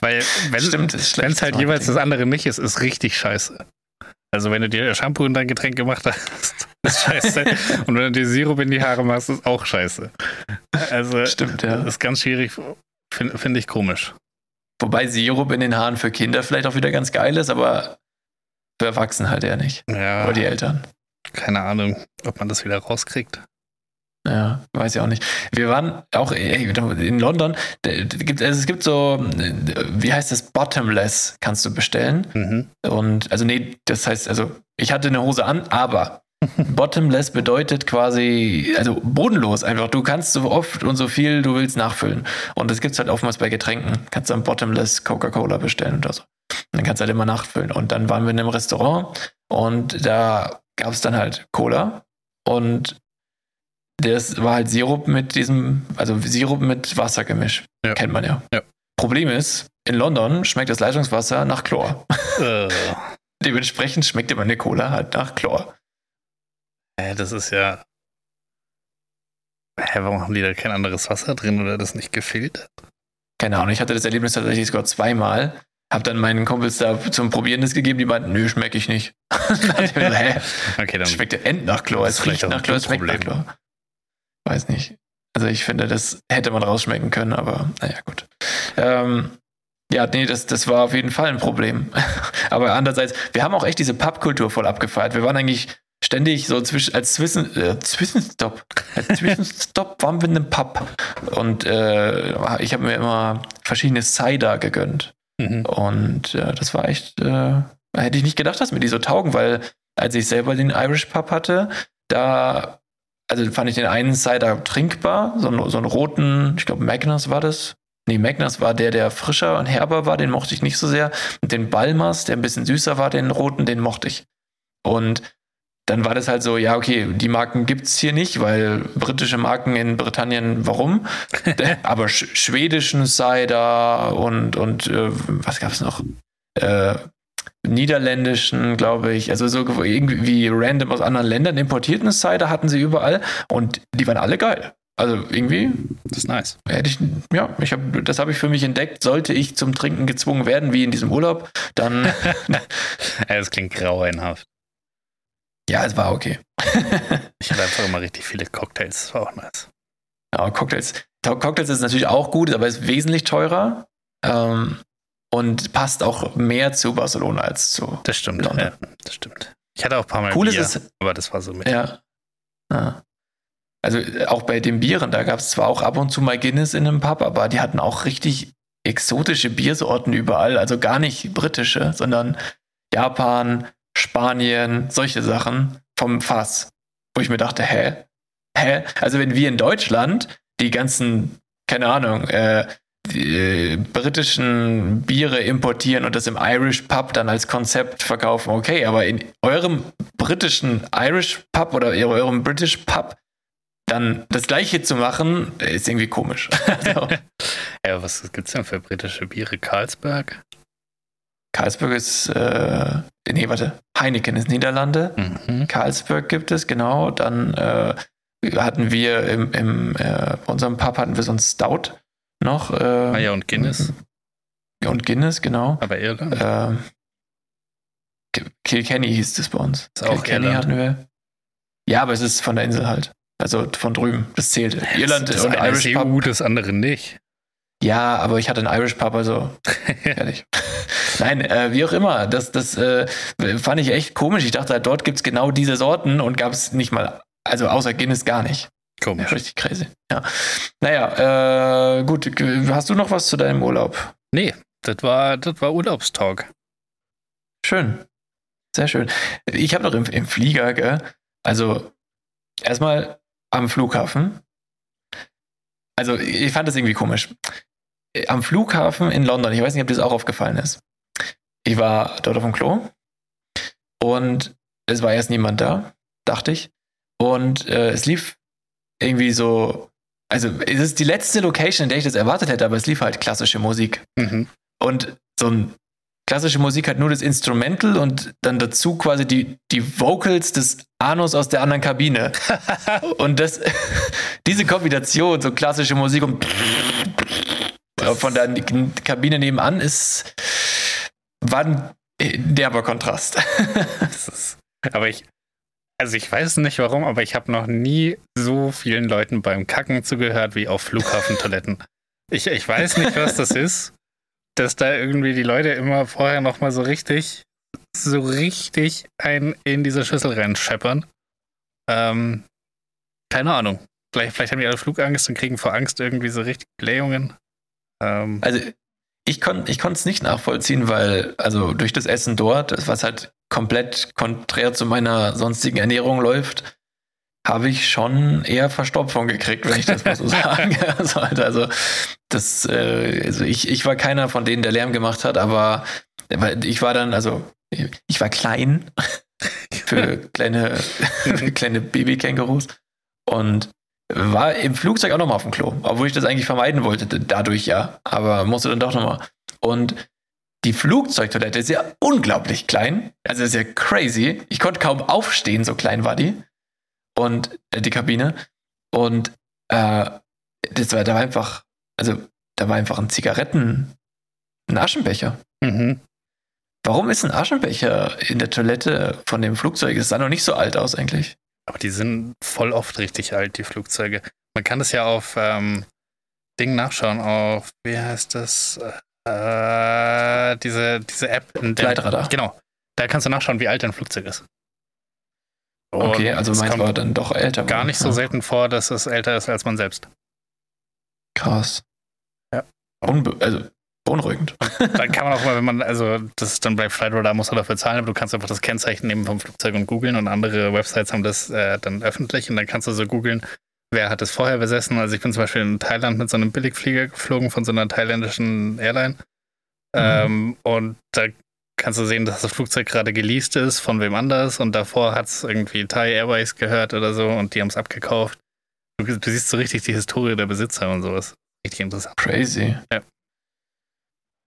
Speaker 5: Weil wenn es halt jeweils das andere nicht ist, ist richtig scheiße. Also wenn du dir Shampoo in dein Getränk gemacht hast, ist scheiße. Und wenn du dir Sirup in die Haare machst, ist auch scheiße. Also
Speaker 4: Stimmt, ja.
Speaker 5: das ist ganz schwierig. Finde find ich komisch.
Speaker 4: Wobei Sirup in den Haaren für Kinder vielleicht auch wieder ganz geil ist, aber für Erwachsene halt eher nicht.
Speaker 5: Ja,
Speaker 4: Oder die Eltern.
Speaker 5: keine Ahnung, ob man das wieder rauskriegt.
Speaker 4: Ja, weiß ich auch nicht. Wir waren auch ey, in London. gibt- also Es gibt so, wie heißt das? Bottomless kannst du bestellen.
Speaker 5: Mhm.
Speaker 4: Und also nee, das heißt, also ich hatte eine Hose an, aber bottomless bedeutet quasi, also bodenlos einfach. Du kannst so oft und so viel du willst nachfüllen. Und das gibt's halt oftmals bei Getränken. Kannst dann bottomless Coca-Cola bestellen oder so. Und dann kannst du halt immer nachfüllen. Und dann waren wir in einem Restaurant und da gab's dann halt Cola und das war halt Sirup mit diesem, also Sirup mit Wassergemisch.
Speaker 5: Ja.
Speaker 4: Kennt man ja.
Speaker 5: Ja.
Speaker 4: Problem ist, in London schmeckt das Leitungswasser nach Chlor.
Speaker 5: Äh,
Speaker 4: Dementsprechend schmeckt immer eine Cola halt nach Chlor.
Speaker 5: Hä, das ist ja. Hä, warum haben die da kein anderes Wasser drin oder das nicht gefiltert?
Speaker 4: Keine Ahnung, ich hatte das Erlebnis tatsächlich sogar zweimal. Hab dann meinen Kumpels da zum Probieren das gegeben, die meinten, nö, schmecke ich nicht. dann mir hä?
Speaker 5: Okay, dann.
Speaker 4: Schmeckt der End nach Chlor? Es riecht nach Chlor, es schmeckt nach. Chlor. Weiß nicht. Also ich finde, das hätte man rausschmecken können, aber naja, gut. Ähm, ja, nee, das, das war auf jeden Fall ein Problem. aber andererseits, wir haben auch echt diese Pubkultur voll abgefeiert. Wir waren eigentlich ständig so zwischen, als Zwischen, äh, Zwischenstopp. Als Zwischenstopp waren wir in einem Pub. Und äh, ich habe mir immer verschiedene Cider gegönnt.
Speaker 5: Mhm.
Speaker 4: Und äh, das war echt, äh, hätte ich nicht gedacht, dass mir die so taugen, weil als ich selber den Irish Pub hatte, da, also fand ich den einen Cider trinkbar, so, einen- so einen roten, ich glaube Magnus war das. Nee, Magnus war der, der frischer und herber war, den mochte ich nicht so sehr. Und den Balmers, der ein bisschen süßer war, den roten, den mochte ich. Und dann war das halt so, ja, okay, die Marken gibt's hier nicht, weil britische Marken in Britannien, warum? Aber sch schwedischen Cider und, und äh, was gab's noch? Äh, niederländischen, glaube ich, also so irgendwie random aus anderen Ländern importierten Cider hatten sie überall und die waren alle geil. Also irgendwie
Speaker 5: Das ist nice.
Speaker 4: hätte ich, ja, ich habe, das habe ich für mich entdeckt. Sollte ich zum Trinken gezwungen werden, wie in diesem Urlaub, dann,
Speaker 5: das klingt grauenhaft.
Speaker 4: Ja, es war okay.
Speaker 5: Ich hatte einfach immer richtig viele Cocktails. Das war auch nice.
Speaker 4: Ja, Cocktails. Ta- Cocktails ist natürlich auch gut, aber ist wesentlich teurer ähm, und passt auch mehr zu Barcelona als zu.
Speaker 5: Das stimmt.
Speaker 4: London.
Speaker 5: Ja, das stimmt. Ich hatte auch ein paar Mal
Speaker 4: Cool ist
Speaker 5: Bier,
Speaker 4: es,
Speaker 5: aber das war so mit.
Speaker 4: ja. ja. Also äh, auch bei den Bieren, da gab es zwar auch ab und zu mal Guinness in einem Pub, aber die hatten auch richtig exotische Biersorten überall. Also gar nicht britische, sondern Japan, Spanien, solche Sachen vom Fass. Wo ich mir dachte, hä? Hä? Also wenn wir in Deutschland die ganzen, keine Ahnung, äh, äh, britischen Biere importieren und das im Irish Pub dann als Konzept verkaufen, okay, aber in eurem britischen Irish Pub oder eurem British Pub dann das gleiche zu machen, ist irgendwie komisch. also,
Speaker 5: Ja, was gibt's denn für britische Biere? Carlsberg?
Speaker 4: Karlsberg ist, äh, nee, warte, Heineken ist Niederlande.
Speaker 5: Mhm.
Speaker 4: Carlsberg gibt es, genau. Dann äh, hatten wir im, im äh, bei unserem Pub hatten wir so ein Stout noch. Äh,
Speaker 5: Ah ja, und Guinness.
Speaker 4: Und Guinness, genau.
Speaker 5: Aber Irland?
Speaker 4: Ähm, Ki- Kilkenny hieß es bei uns.
Speaker 5: Ist auch
Speaker 4: Kilkenny
Speaker 5: Irland.
Speaker 4: hatten wir. Ja, aber es ist von der Insel halt. Also von drüben. Das zählt. Irland
Speaker 5: das
Speaker 4: und
Speaker 5: eine
Speaker 4: Irish
Speaker 5: ist
Speaker 4: Pub.
Speaker 5: EU, das andere nicht.
Speaker 4: Ja, aber ich hatte einen Irish Pub, also ehrlich. Nein, äh, wie auch immer. Das, das äh, fand ich echt komisch. Ich dachte, halt, dort gibt's genau diese Sorten und gab es nicht mal, also außer Guinness gar nicht. Ja,
Speaker 5: Komisch.
Speaker 4: richtig crazy. Ja. Naja, äh, gut. Hast du noch was zu deinem Urlaub?
Speaker 5: Nee, das war, das war Urlaubstalk.
Speaker 4: Schön. Sehr schön. Ich habe noch im, im Flieger, gell, Also erstmal am Flughafen. Also ich fand das irgendwie komisch. Am Flughafen in London, ich weiß nicht, ob dir das auch aufgefallen ist. Ich war dort auf dem Klo und es war erst niemand da, dachte ich. Und äh, es lief irgendwie so, also es ist die letzte Location, in der ich das erwartet hätte, aber es lief halt klassische Musik.
Speaker 5: Mhm.
Speaker 4: Und so ein klassische Musik hat nur das Instrumental und dann dazu quasi die, die Vocals des Anus aus der anderen Kabine. und das, diese Kombination, so klassische Musik und von der Kabine nebenan ist, war ein derber Kontrast.
Speaker 5: Ist, aber ich, also ich weiß nicht warum, aber ich habe noch nie so vielen Leuten beim Kacken zugehört wie auf Flughafentoiletten. Ich, ich weiß nicht, was das ist, dass da irgendwie die Leute immer vorher nochmal so richtig, so richtig ein in diese Schüssel reinscheppern. Ähm, keine Ahnung. Vielleicht, vielleicht haben die alle Flugangst und kriegen vor Angst irgendwie so richtig Blähungen.
Speaker 4: Ähm, also ich konnte ich es nicht nachvollziehen, weil, also durch das Essen dort, was halt komplett konträr zu meiner sonstigen Ernährung läuft, habe ich schon eher Verstopfung gekriegt, wenn ich das mal so sagen sollte. Also, das, äh, also ich, ich war keiner von denen, der Lärm gemacht hat, aber ich war dann, also ich war klein für kleine, für kleine Babykängurus und war im Flugzeug auch nochmal auf dem Klo, obwohl ich das eigentlich vermeiden wollte, dadurch ja, aber musste dann doch nochmal. Und die Flugzeugtoilette ist ja unglaublich klein, also ist ja crazy. Ich konnte kaum aufstehen, so klein war die. Und äh, die Kabine. Und äh, das war, da war einfach, also da war einfach ein Zigaretten, ein Aschenbecher.
Speaker 5: Mhm.
Speaker 4: Warum ist ein Aschenbecher in der Toilette von dem Flugzeug? Es sah noch nicht so alt aus eigentlich.
Speaker 5: Aber die sind voll oft richtig alt, die Flugzeuge. Man kann das ja auf ähm, Ding nachschauen, auf, wie heißt das? Äh, diese, diese App.
Speaker 4: Gleitradar.
Speaker 5: Genau. Da kannst du nachschauen, wie alt dein Flugzeug ist.
Speaker 4: Und okay, also meins war dann doch älter.
Speaker 5: Gar nicht so ja. selten vor, dass es älter ist als man selbst.
Speaker 4: Krass.
Speaker 5: Ja.
Speaker 4: Unbe also beunruhigend.
Speaker 5: Dann kann man auch mal, wenn man, also das ist dann bei Flightradar, muss man dafür zahlen, aber du kannst einfach das Kennzeichen nehmen vom Flugzeug und googeln und andere Websites haben das äh, dann öffentlich und dann kannst du so googeln, wer hat es vorher besessen. Also ich bin zum Beispiel in Thailand mit so einem Billigflieger geflogen von so einer thailändischen Airline mhm. ähm, und da kannst du sehen, dass das Flugzeug gerade geleast ist von wem anders und davor hat es irgendwie Thai Airways gehört oder so und die haben es abgekauft. Du, du, siehst so richtig die Historie der Besitzer und sowas. Richtig interessant.
Speaker 4: Crazy.
Speaker 5: Ja.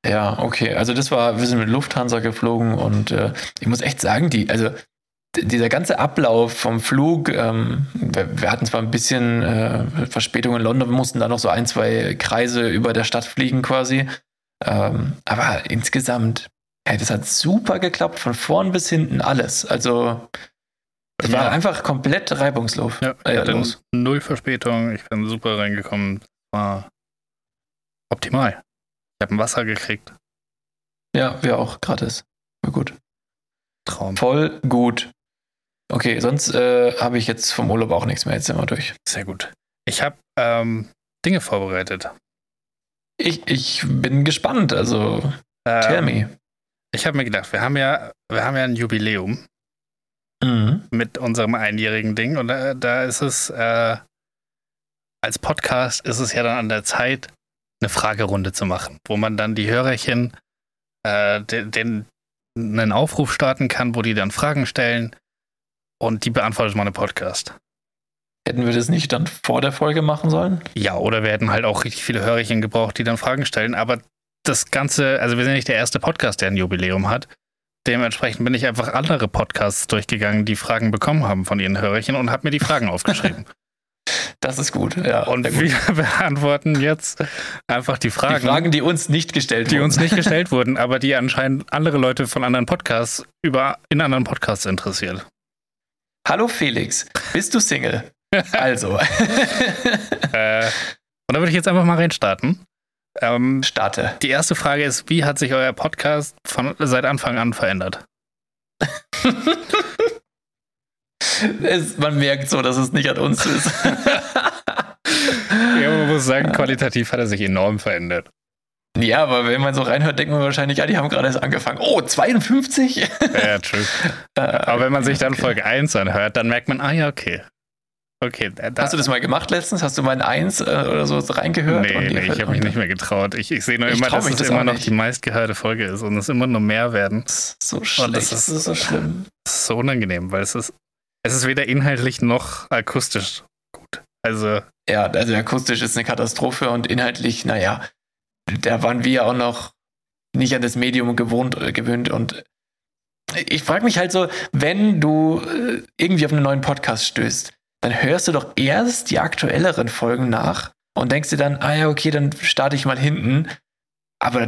Speaker 4: Ja, okay. Also das war, wir sind mit Lufthansa geflogen und äh, ich muss echt sagen, die, also dieser ganze Ablauf vom Flug, ähm, wir, wir, hatten zwar ein bisschen äh, Verspätung in London, wir mussten da noch so ein, zwei Kreise über der Stadt fliegen quasi. Ähm, aber insgesamt, hey, das hat super geklappt, von vorn bis hinten alles. Also es ja. war einfach komplett reibungslos.
Speaker 5: Ja, äh, los. null Verspätung, ich bin super reingekommen. War optimal. Ich habe ein Wasser gekriegt.
Speaker 4: Ja, wir auch, gratis. War gut.
Speaker 5: Traum.
Speaker 4: Voll gut. Okay, sonst äh, habe ich jetzt vom Urlaub auch nichts mehr. Jetzt sind wir durch.
Speaker 5: Sehr gut. Ich habe ähm, Dinge vorbereitet.
Speaker 4: Ich, ich bin gespannt. Also, ähm, tell me.
Speaker 5: Ich habe mir gedacht, wir haben ja, wir haben ja ein Jubiläum
Speaker 4: mhm.
Speaker 5: mit unserem einjährigen Ding und da, da ist es äh, als Podcast ist es ja dann an der Zeit, eine Fragerunde zu machen, wo man dann die Hörerchen äh, den, den einen Aufruf starten kann, wo die dann Fragen stellen und die beantwortet man im Podcast.
Speaker 4: Hätten wir das nicht dann vor der Folge machen sollen?
Speaker 5: Ja, oder wir hätten halt auch richtig viele Hörerchen gebraucht, die dann Fragen stellen. Aber das Ganze, also wir sind nicht der erste Podcast, der ein Jubiläum hat. Dementsprechend bin ich einfach andere Podcasts durchgegangen, die Fragen bekommen haben von ihren Hörerchen und habe mir die Fragen aufgeschrieben.
Speaker 4: Das ist gut, ja.
Speaker 5: Und wir beantworten jetzt einfach die Fragen.
Speaker 4: Die Fragen, die uns nicht gestellt
Speaker 5: die wurden. Die uns nicht gestellt wurden, aber die anscheinend andere Leute von anderen Podcasts über in anderen Podcasts interessiert.
Speaker 4: Hallo Felix, bist du Single? also.
Speaker 5: äh, und da würde ich jetzt einfach mal reinstarten.
Speaker 4: Ähm, Starte.
Speaker 5: Die erste Frage ist: Wie hat sich euer Podcast von, seit Anfang an verändert?
Speaker 4: Es, man merkt so, dass es nicht an uns ist.
Speaker 5: ja, man muss sagen, qualitativ hat er sich enorm verändert.
Speaker 4: Ja, aber wenn man so reinhört, denkt man wahrscheinlich, ja, die haben gerade erst angefangen. Oh, 52?
Speaker 5: Ja, true. aber wenn man sich dann Folge 1 anhört, dann merkt man, ah ja, okay. Okay,
Speaker 4: da, Hast du das mal gemacht letztens? Hast du mal in 1 äh, oder so reingehört?
Speaker 5: Nee, nee ich habe mich nicht mehr getraut. Ich, ich sehe nur ich immer, dass es das immer noch nicht. die meistgehörte Folge ist und es immer nur mehr werden.
Speaker 4: So schlecht. Das ist, das ist so schlimm.
Speaker 5: Das ist so unangenehm, weil es ist, es ist weder inhaltlich noch akustisch gut. Also.
Speaker 4: Ja, also akustisch ist eine Katastrophe und inhaltlich, naja, da waren wir auch noch nicht an das Medium gewohnt, äh, gewöhnt und ich frage mich halt so, wenn du äh, irgendwie auf einen neuen Podcast stößt, dann hörst du doch erst die aktuelleren Folgen nach und denkst dir dann, ah ja, okay, dann starte ich mal hinten. Aber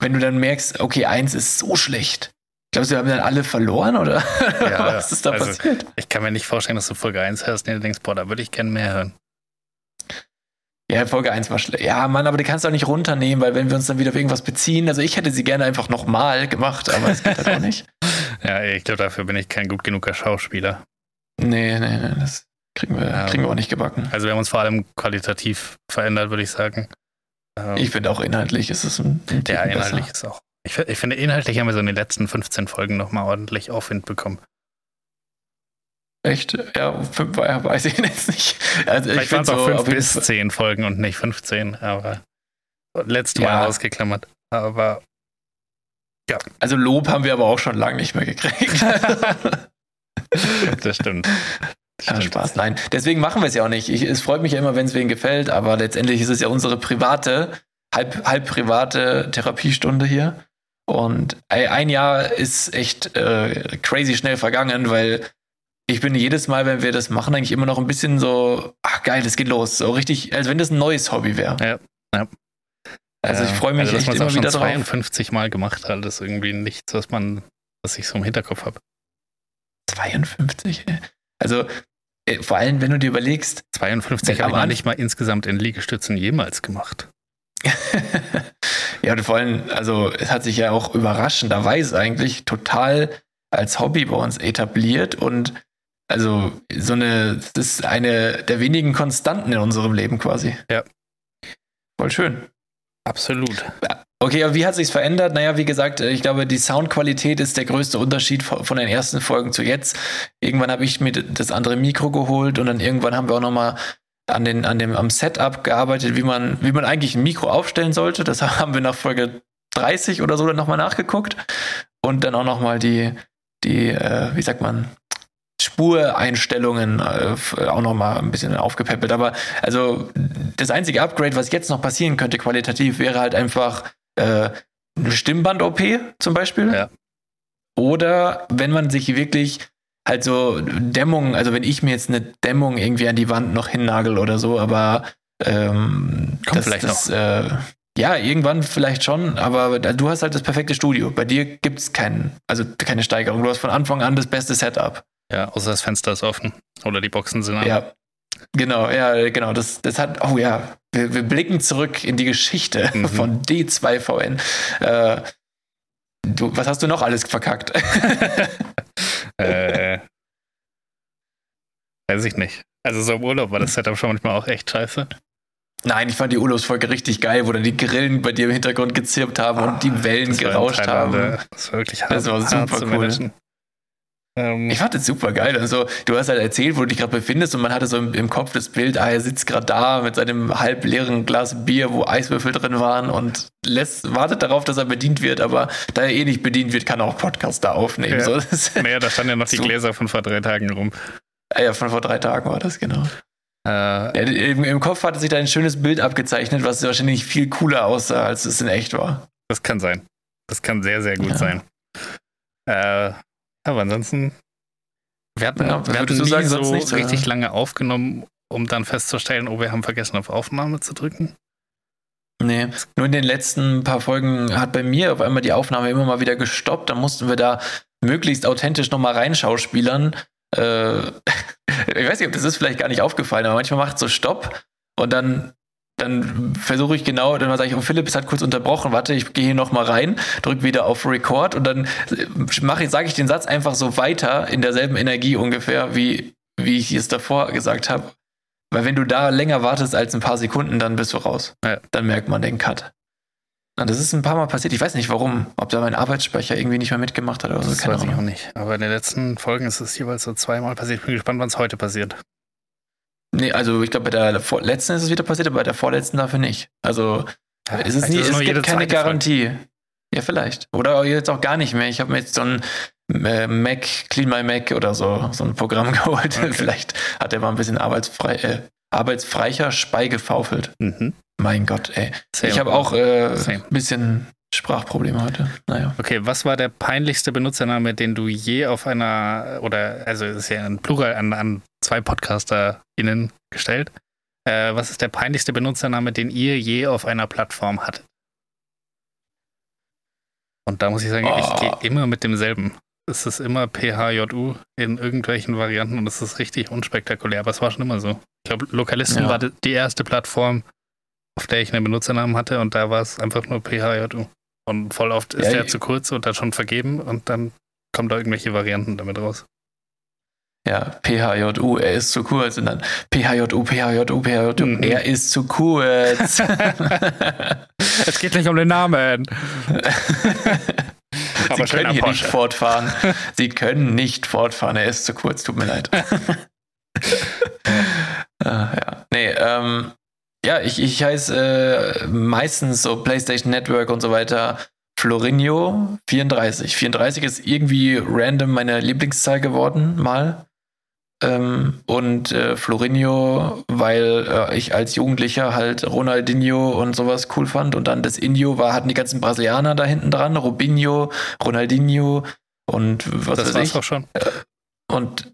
Speaker 4: wenn du dann merkst, okay, eins ist so schlecht, glaubst du, wir haben dann alle verloren oder ja, was ist da also, passiert?
Speaker 5: Ich kann mir nicht vorstellen, dass du Folge 1 hörst und du denkst, boah, da würde ich gerne mehr hören.
Speaker 4: Ja, Folge 1 war schlecht. Ja, Mann, aber die kannst du auch nicht runternehmen, weil wenn wir uns dann wieder auf irgendwas beziehen, also ich hätte sie gerne einfach nochmal gemacht, aber es geht halt auch nicht.
Speaker 5: Ja, ich glaube, dafür bin ich kein gut genuger Schauspieler.
Speaker 4: Nee, nee, nee, das kriegen wir, ja, kriegen wir auch nicht gebacken.
Speaker 5: Also wir haben uns vor allem qualitativ verändert, würde ich sagen.
Speaker 4: Ähm, ich finde auch inhaltlich ist es ein,
Speaker 5: ein Ja, inhaltlich besser. ist auch. Ich, ich, finde, inhaltlich haben wir so in den letzten 15 Folgen nochmal ordentlich Aufwind bekommen.
Speaker 4: Echt? Ja, fünf, weiß ich jetzt nicht.
Speaker 5: Also Vielleicht waren es auch fünf bis zehn Folgen und nicht 15, aber letztes Mal ja. ausgeklammert. Aber
Speaker 4: ja. Also Lob haben wir aber auch schon lange nicht mehr gekriegt.
Speaker 5: das stimmt.
Speaker 4: Ja, Spaß. Nein, deswegen machen wir es ja auch nicht. Ich, es freut mich ja immer, wenn es wem gefällt, aber letztendlich ist es ja unsere private, halb, halb private Therapiestunde hier. Und ein Jahr ist echt äh, crazy schnell vergangen, weil ich bin jedes Mal, wenn wir das machen, eigentlich immer noch ein bisschen so, ach geil, das geht los. So richtig, als wenn das ein neues Hobby wäre.
Speaker 5: Ja, ja.
Speaker 4: Also ich freue mich also,
Speaker 5: echt immer wieder 52 drauf. Mal gemacht hat, ist irgendwie nichts, was man, was ich so im Hinterkopf habe.
Speaker 4: 52? Also äh, vor allem, wenn du dir überlegst.
Speaker 5: 52 habe ich nicht mal insgesamt in Liegestützen jemals gemacht.
Speaker 4: Ja, und vor allem, also es hat sich ja auch überraschenderweise eigentlich total als Hobby bei uns etabliert und also so eine, das ist eine der wenigen Konstanten in unserem Leben quasi.
Speaker 5: Ja.
Speaker 4: Voll schön.
Speaker 5: Absolut.
Speaker 4: Okay, aber wie hat sich's verändert? Naja, wie gesagt, ich glaube, die Soundqualität ist der größte Unterschied von den ersten Folgen zu jetzt. Irgendwann habe ich mir das andere Mikro geholt und dann irgendwann haben wir auch nochmal an den, an dem, am Setup gearbeitet, wie man, wie man eigentlich ein Mikro aufstellen sollte. Das haben wir nach Folge 30 oder so dann nochmal nachgeguckt. Und dann auch nochmal die, die, äh, wie sagt man, Spureinstellungen äh, auch noch mal ein bisschen aufgepäppelt. Aber also das einzige Upgrade, was jetzt noch passieren könnte qualitativ, wäre halt einfach äh, eine Stimmband-OP zum Beispiel.
Speaker 5: Ja.
Speaker 4: Oder wenn man sich wirklich halt so Dämmung, also wenn ich mir jetzt eine Dämmung irgendwie an die Wand noch hinnagel oder so, aber ähm,
Speaker 5: Kommt das, vielleicht das, noch. Äh,
Speaker 4: ja, irgendwann vielleicht schon, aber du hast halt das perfekte Studio. Bei dir gibt es keinen, also keine Steigerung. Du hast von Anfang an das beste Setup.
Speaker 5: Ja, außer das Fenster ist offen. Oder die Boxen sind
Speaker 4: an. Ja. Genau, ja, genau. Das, das hat, oh ja, wir, wir blicken zurück in die Geschichte mhm. von D2VN. Äh, du, was hast du noch alles verkackt?
Speaker 5: äh, weiß ich nicht. Also so im Urlaub war das Setup schon manchmal auch echt scheiße.
Speaker 4: Nein, ich fand die Urlaubsfolge richtig geil, wo dann die Grillen bei dir im Hintergrund gezirpt haben oh, und die Wellen gerauscht haben.
Speaker 5: Das war wirklich hart.
Speaker 4: Das war super cool. Ähm, ich fand das super geil. Also, du hast halt erzählt, wo du dich gerade befindest und man hatte so im, im Kopf das Bild, ah, er sitzt gerade da mit seinem halb leeren Glas Bier, wo Eiswürfel drin waren und lässt, wartet darauf, dass er bedient wird, aber da er eh nicht bedient wird, kann er auch Podcast da aufnehmen. Ja.
Speaker 5: So, naja, da standen ja noch die Gläser von vor drei Tagen rum.
Speaker 4: Ah ja, von vor drei Tagen war das, genau. Äh, ja, im, im, Kopf hatte sich da ein schönes Bild abgezeichnet, was wahrscheinlich viel cooler aussah, als es in echt war.
Speaker 5: Das kann sein. Das kann sehr, sehr gut ja. sein. Äh, aber ansonsten, wir hatten, ja, wir hatten nie sagen, so nicht, richtig ja. lange aufgenommen, um dann festzustellen, oh, wir haben vergessen, auf Aufnahme zu drücken.
Speaker 4: Nee, nur in den letzten paar Folgen hat bei mir auf einmal die Aufnahme immer mal wieder gestoppt. Da mussten wir da möglichst authentisch nochmal reinschauspielern, äh, ich weiß nicht, ob das ist vielleicht gar nicht aufgefallen, aber manchmal macht es so Stopp und dann dann versuche ich genau, dann sage ich, oh Philipp, es hat kurz unterbrochen, warte, ich gehe hier nochmal rein, drücke wieder auf Record und dann mache ich, sage ich den Satz einfach so weiter in derselben Energie ungefähr, wie, wie ich es davor gesagt habe. Weil wenn du da länger wartest als ein paar Sekunden, dann bist du raus. Ja. Dann merkt man den Cut. Na, das ist ein paar Mal passiert. Ich weiß nicht warum. Ob da mein Arbeitsspeicher irgendwie nicht mehr mitgemacht hat oder so.
Speaker 5: Das
Speaker 4: Keine
Speaker 5: weiß ich auch
Speaker 4: Ahnung.
Speaker 5: nicht. Aber in den letzten Folgen ist es jeweils so zweimal passiert. Ich bin gespannt, wann es heute passiert.
Speaker 4: Nee, also ich glaube, bei der letzten ist es wieder passiert, aber bei der vorletzten dafür nicht. Also es, ist
Speaker 5: Vielleicht
Speaker 4: nie,
Speaker 5: es
Speaker 4: es gibt keine. Garantie. Ja, vielleicht. Oder jetzt auch gar nicht mehr. Ich habe mir jetzt so ein äh, Mac, Clean My Mac oder so, so ein Programm geholt.
Speaker 5: Okay.
Speaker 4: vielleicht hat er mal ein bisschen arbeitsfrei, äh, arbeitsfreicher Spei gefaufelt.
Speaker 5: Mhm.
Speaker 4: Mein Gott, ey.
Speaker 5: Same.
Speaker 4: Ich habe auch äh, ein bisschen Sprachprobleme heute. Naja.
Speaker 5: Okay, was war der peinlichste Benutzername, den du je auf einer, oder, also es ist ja ein Plural an, an zwei PodcasterInnen gestellt. Äh, was ist der peinlichste Benutzername, den ihr je auf einer Plattform hattet? Und da muss ich sagen, ich
Speaker 4: Oh.
Speaker 5: gehe immer mit demselben. Es ist immer PHJU in irgendwelchen Varianten und es ist richtig unspektakulär, aber es war schon immer so. Ich glaube, Lokalisten
Speaker 4: Ja.
Speaker 5: war die die erste Plattform, auf der ich einen Benutzernamen hatte und da war es einfach nur PHJU. Und voll oft ist
Speaker 4: Ja,
Speaker 5: der zu kurz und dann schon vergeben und dann kommen da irgendwelche Varianten damit raus.
Speaker 4: Ja, PHJU, er ist zu kurz. Und dann PHJU, PHJU, PHJU,
Speaker 5: Mhm.
Speaker 4: er ist zu kurz.
Speaker 5: es geht nicht um den Namen.
Speaker 4: Sie
Speaker 5: Aber
Speaker 4: können hier
Speaker 5: Porsche.
Speaker 4: nicht fortfahren. Sie können nicht fortfahren, er ist zu kurz, tut mir leid. Ah, ja. Nee, ähm, ja, ich, ich heiße äh, meistens so PlayStation Network und so weiter Florinho 34. 34 ist irgendwie random meine Lieblingszahl geworden, mal. Ähm, und äh, Florinho, weil äh, ich als Jugendlicher halt Ronaldinho und sowas cool fand. Und dann das Indio war, hatten die ganzen Brasilianer da hinten dran, Robinho, Ronaldinho und was
Speaker 5: das
Speaker 4: weiß
Speaker 5: war's
Speaker 4: ich.
Speaker 5: auch schon.
Speaker 4: Und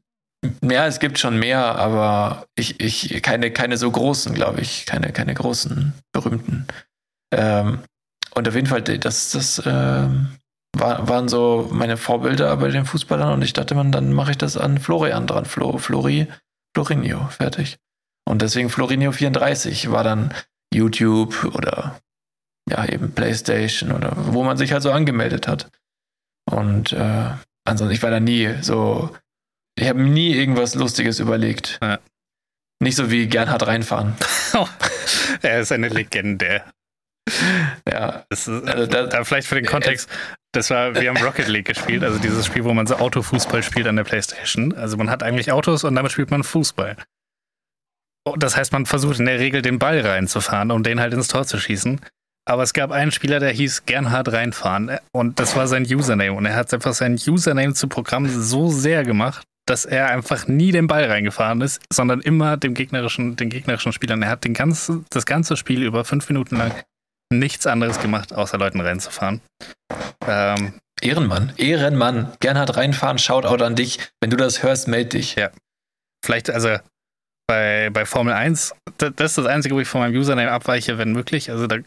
Speaker 4: ja, es gibt schon mehr, aber ich, ich keine, keine so großen, glaube ich. Keine, keine großen, berühmten. Ähm, und auf jeden Fall, das, das ähm, war, waren so meine Vorbilder bei den Fußballern und ich dachte man, dann mache ich das an Florian dran. Flo, Flori, Florinho, fertig. Und deswegen Florinho 34 war dann YouTube oder ja, eben Playstation oder wo man sich halt so angemeldet hat. Und äh, ansonsten, ich war da nie so ich habe nie irgendwas Lustiges überlegt.
Speaker 5: Ja.
Speaker 4: Nicht so wie Gernhard reinfahren.
Speaker 5: er ist eine Legende.
Speaker 4: Ja,
Speaker 5: ist,
Speaker 4: Also da-
Speaker 5: da vielleicht für den Kontext, das war, wir haben Rocket League gespielt, also dieses Spiel, wo man so Autofußball spielt an der Playstation. Also man hat eigentlich Autos und damit spielt man Fußball. Oh, Das heißt, man versucht in der Regel den Ball reinzufahren, um den halt ins Tor zu schießen. Aber es gab einen Spieler, der hieß Gernhard reinfahren und das war sein Username. Und er hat einfach sein Username zu Programm so sehr gemacht, dass er einfach nie den Ball reingefahren ist, sondern immer dem gegnerischen, den gegnerischen Spielern. Er hat den ganzen, das ganze Spiel über fünf Minuten lang nichts anderes gemacht, außer Leuten reinzufahren. Ähm,
Speaker 4: Ehrenmann, Ehrenmann. Gernhard reinfahren, Shoutout an dich. Wenn du das hörst, meld dich.
Speaker 5: Ja. vielleicht, also bei, bei Formel 1, da- das ist das Einzige, wo ich von meinem Username abweiche, wenn möglich. Also da,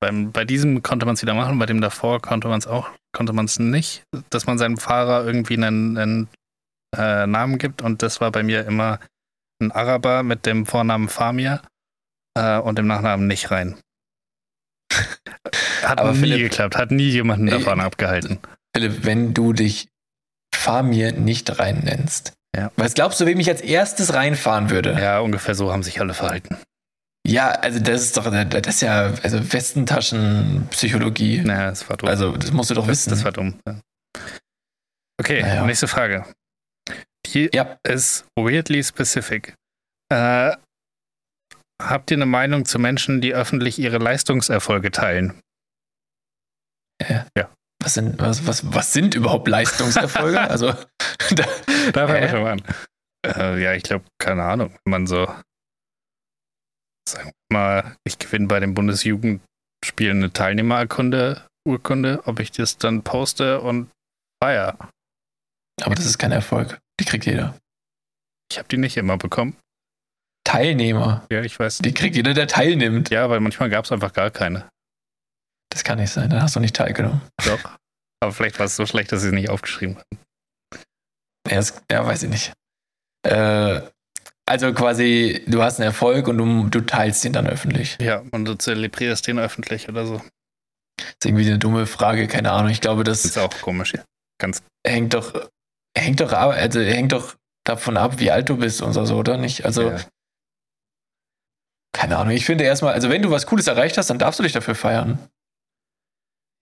Speaker 5: beim, bei diesem konnte man es wieder machen, bei dem davor konnte man es auch, konnte man es nicht, dass man seinem Fahrer irgendwie einen, einen äh, Namen gibt und das war bei mir immer ein Araber mit dem Vornamen Famir äh, und dem Nachnamen nicht rein. Hat
Speaker 4: Aber
Speaker 5: nie
Speaker 4: Philipp-
Speaker 5: geklappt, hat nie jemanden
Speaker 4: Ey,
Speaker 5: davon abgehalten.
Speaker 4: Philipp, wenn du dich Fahr mir nicht rein nennst.
Speaker 5: Ja.
Speaker 4: Was glaubst du, wem ich als erstes reinfahren würde?
Speaker 5: Ja, ungefähr so haben sich alle verhalten.
Speaker 4: Ja, also das ist doch, das ist ja, also Westentaschenpsychologie.
Speaker 5: Naja, das war dumm.
Speaker 4: Also das musst du doch
Speaker 5: das,
Speaker 4: wissen.
Speaker 5: das war dumm. Okay,
Speaker 4: Naja.
Speaker 5: nächste Frage. Die
Speaker 4: Ja.
Speaker 5: ist weirdly specific. Äh, habt ihr eine Meinung zu Menschen, die öffentlich ihre Leistungserfolge teilen?
Speaker 4: was, sind, was, was, was sind überhaupt Leistungserfolge? also da,
Speaker 5: Da fangen wir schon mal an. Äh, ja, ich glaube, keine Ahnung, wenn man so, sagen wir mal, ich gewinne bei den Bundesjugendspielen eine Teilnehmerurkunde, Urkunde, ob ich das dann poste und feier.
Speaker 4: aber das ist kein Erfolg. Die kriegt jeder.
Speaker 5: Ich habe die nicht immer bekommen.
Speaker 4: Teilnehmer.
Speaker 5: Ja, ich weiß.
Speaker 4: Die kriegt jeder, der teilnimmt.
Speaker 5: Ja, weil manchmal gab es einfach gar keine.
Speaker 4: Das kann nicht sein. Dann hast du nicht teilgenommen.
Speaker 5: Doch. Aber vielleicht war es so schlecht, dass sie es nicht aufgeschrieben haben.
Speaker 4: Ja, das, ja weiß ich nicht. Äh, also quasi, du hast einen Erfolg und du, du teilst ihn dann öffentlich.
Speaker 5: Ja, und du zelebrierst den öffentlich oder so.
Speaker 4: Das ist irgendwie eine dumme Frage, keine Ahnung. Ich glaube,
Speaker 5: Das ist auch komisch. Ja. Ganz,
Speaker 4: hängt doch, hängt doch, ab- also hängt doch davon ab, wie alt du bist und so, oder nicht? Also,
Speaker 5: ja.
Speaker 4: keine Ahnung. Ich finde erstmal, also wenn du was Cooles erreicht hast, dann darfst du dich dafür feiern.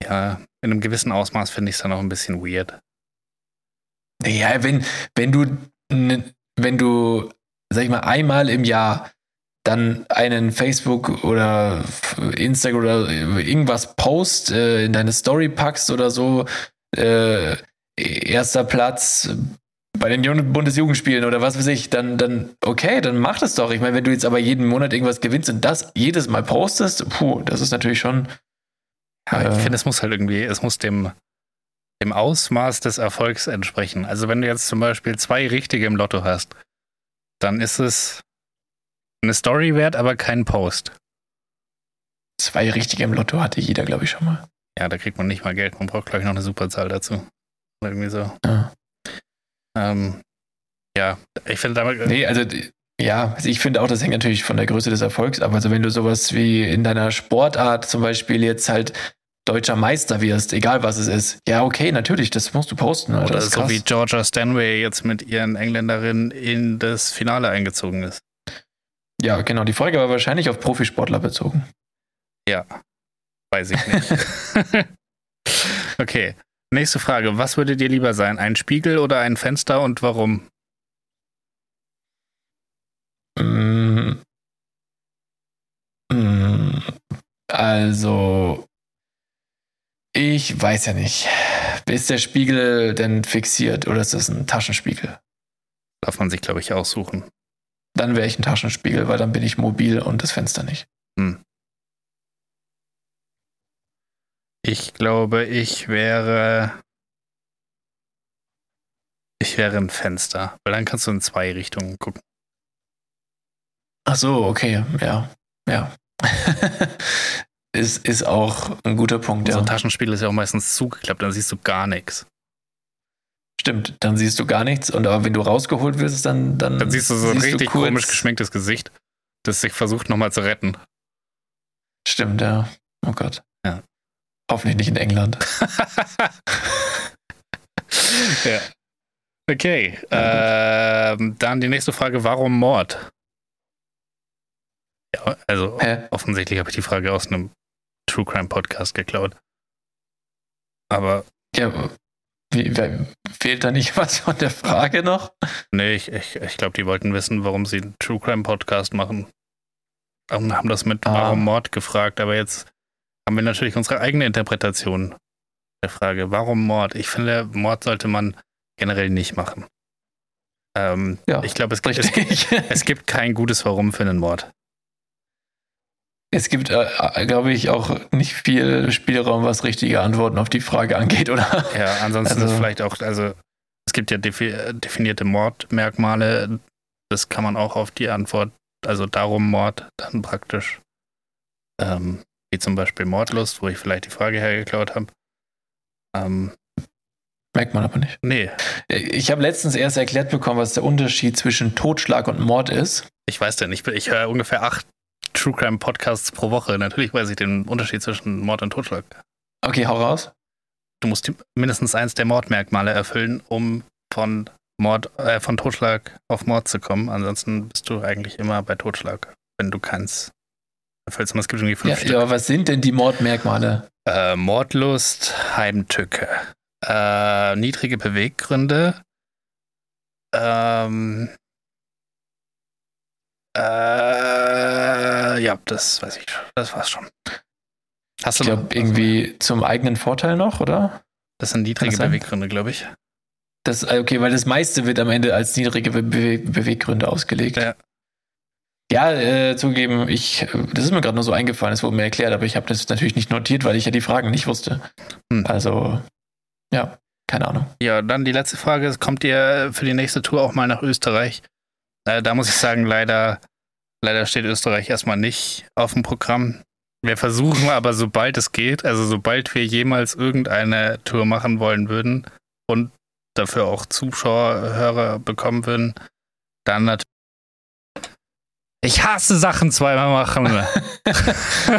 Speaker 5: Ja, in einem gewissen Ausmaß finde ich es dann auch ein bisschen weird.
Speaker 4: Ja, wenn, wenn du, wenn du, sag ich mal, einmal im Jahr dann einen Facebook oder Instagram oder irgendwas Post äh, in deine Story packst oder so, äh, erster Platz bei den Jugend- Bundesjugendspielen oder was weiß ich, dann, dann okay, dann mach das doch. Ich meine, wenn du jetzt aber jeden Monat irgendwas gewinnst und das jedes Mal postest, puh, das ist natürlich schon.
Speaker 5: Ja, ich
Speaker 4: Äh.
Speaker 5: finde, es muss halt irgendwie, es muss dem, dem Ausmaß des Erfolgs entsprechen. Also wenn du jetzt zum Beispiel zwei richtige im Lotto hast, dann ist es eine Story wert, aber kein Post.
Speaker 4: Zwei richtige im Lotto hatte jeder, glaube ich, schon mal.
Speaker 5: Ja, da kriegt man nicht mal Geld. Man braucht, glaube ich, noch eine Superzahl dazu. Irgendwie so.
Speaker 4: Ja.
Speaker 5: Ähm, ja, ich finde damit.
Speaker 4: Nee, also ja, also ich finde auch, das hängt natürlich von der Größe des Erfolgs ab. Also wenn du sowas wie in deiner Sportart zum Beispiel jetzt halt deutscher Meister wirst, egal was es ist, ja, okay, natürlich, das musst du posten.
Speaker 5: Oder
Speaker 4: das ist
Speaker 5: so
Speaker 4: krass.
Speaker 5: wie Georgia Stanway jetzt mit ihren Engländerinnen in das Finale eingezogen ist.
Speaker 4: Ja, genau. Die Frage war wahrscheinlich auf Profisportler bezogen.
Speaker 5: Weiß ich nicht. okay. Nächste Frage. Was würde dir lieber sein? Ein Spiegel oder ein Fenster und warum?
Speaker 4: Mm. Mm. Also, ich weiß ja nicht. Ist der Spiegel denn fixiert oder ist das ein Taschenspiegel?
Speaker 5: Darf man sich, glaube ich, aussuchen.
Speaker 4: Dann wäre ich ein Taschenspiegel, weil dann bin ich mobil und das Fenster nicht.
Speaker 5: Ich glaube, ich wäre. Ich wäre ein Fenster, weil dann kannst du in zwei Richtungen gucken.
Speaker 4: Ach so, okay, ja, ja. ist, ist auch ein guter Punkt,
Speaker 5: So
Speaker 4: ja.
Speaker 5: ein Taschenspiegel ist ja auch meistens zugeklappt, dann siehst du gar nichts.
Speaker 4: Stimmt, dann siehst du gar nichts und aber wenn du rausgeholt wirst, dann dann,
Speaker 5: Dann siehst du so ein richtig komisch geschminktes Gesicht, das sich versucht nochmal zu retten.
Speaker 4: Stimmt, ja. Oh Gott.
Speaker 5: Ja.
Speaker 4: Hoffentlich nicht in England.
Speaker 5: ja. Okay. Ähm, dann die nächste Frage: Warum Mord? Ja, also
Speaker 4: Hä?
Speaker 5: offensichtlich habe ich die Frage aus einem True Crime Podcast geklaut. Aber
Speaker 4: Ja, wie, wer- fehlt da nicht was von der Frage noch?
Speaker 5: nee, ich, ich, ich glaube, die wollten wissen, warum sie einen True Crime Podcast machen. Und haben das mit
Speaker 4: Ah.
Speaker 5: Warum Mord gefragt. Aber jetzt haben wir natürlich unsere eigene Interpretation der Frage: Warum Mord? Ich finde, Mord sollte man generell nicht machen. Ähm,
Speaker 4: Ja,
Speaker 5: ich glaube, es, gibt- es, es gibt kein gutes Warum für einen Mord.
Speaker 4: Es gibt, äh, glaube ich, auch nicht viel Spielraum, was richtige Antworten auf die Frage angeht, oder?
Speaker 5: Ja, ansonsten
Speaker 4: Also-
Speaker 5: ist vielleicht auch, also es gibt ja defi definierte Mordmerkmale, das kann man auch auf die Antwort, also darum Mord dann praktisch, ähm, wie zum Beispiel Mordlust, wo ich vielleicht die Frage hergeklaut habe. Ähm,
Speaker 4: Merkt man aber nicht.
Speaker 5: nee,
Speaker 4: Ich habe letztens erst erklärt bekommen, was der Unterschied zwischen Totschlag und Mord ist.
Speaker 5: ich weiß denn, ich, ich höre ungefähr acht True Crime Podcasts pro Woche. Natürlich weiß ich den Unterschied zwischen Mord und Totschlag.
Speaker 4: Okay, hau raus.
Speaker 5: Du musst mindestens eins der Mordmerkmale erfüllen, um von Mord, äh, von Totschlag auf Mord zu kommen. Ansonsten bist du eigentlich immer bei Totschlag, wenn du kannst. Erfüllst. Und es gibt irgendwie fünf
Speaker 4: Ja,
Speaker 5: Stück.
Speaker 4: ja, aber was sind denn die Mordmerkmale?
Speaker 5: Äh, Mordlust, Heimtücke, äh, niedrige Beweggründe, ähm, äh, ja, das weiß ich schon. Das war's schon. Hast
Speaker 4: Ich
Speaker 5: du
Speaker 4: glaube, irgendwie zum eigenen Vorteil noch, oder?
Speaker 5: Das sind niedrige
Speaker 4: das?
Speaker 5: Beweggründe, glaube ich.
Speaker 4: Das, äh, okay, weil das meiste wird am Ende als niedrige Be Be Beweggründe ausgelegt.
Speaker 5: Ja.
Speaker 4: Ja, äh, zugeben, ich, äh, das ist mir gerade nur so eingefallen, es wurde mir erklärt, aber ich habe das natürlich nicht notiert, weil ich ja die Fragen nicht wusste.
Speaker 5: Hm.
Speaker 4: Also, ja, keine Ahnung.
Speaker 5: Ja, dann die letzte Frage. Kommt ihr für die nächste Tour auch mal nach Österreich? Äh, da muss ich sagen, leider, leider steht Österreich erstmal nicht auf dem Programm. Wir versuchen aber, sobald es geht, also sobald wir jemals irgendeine Tour machen wollen würden und dafür auch Zuschauer, Hörer bekommen würden, dann natürlich. Ich hasse Sachen zweimal machen.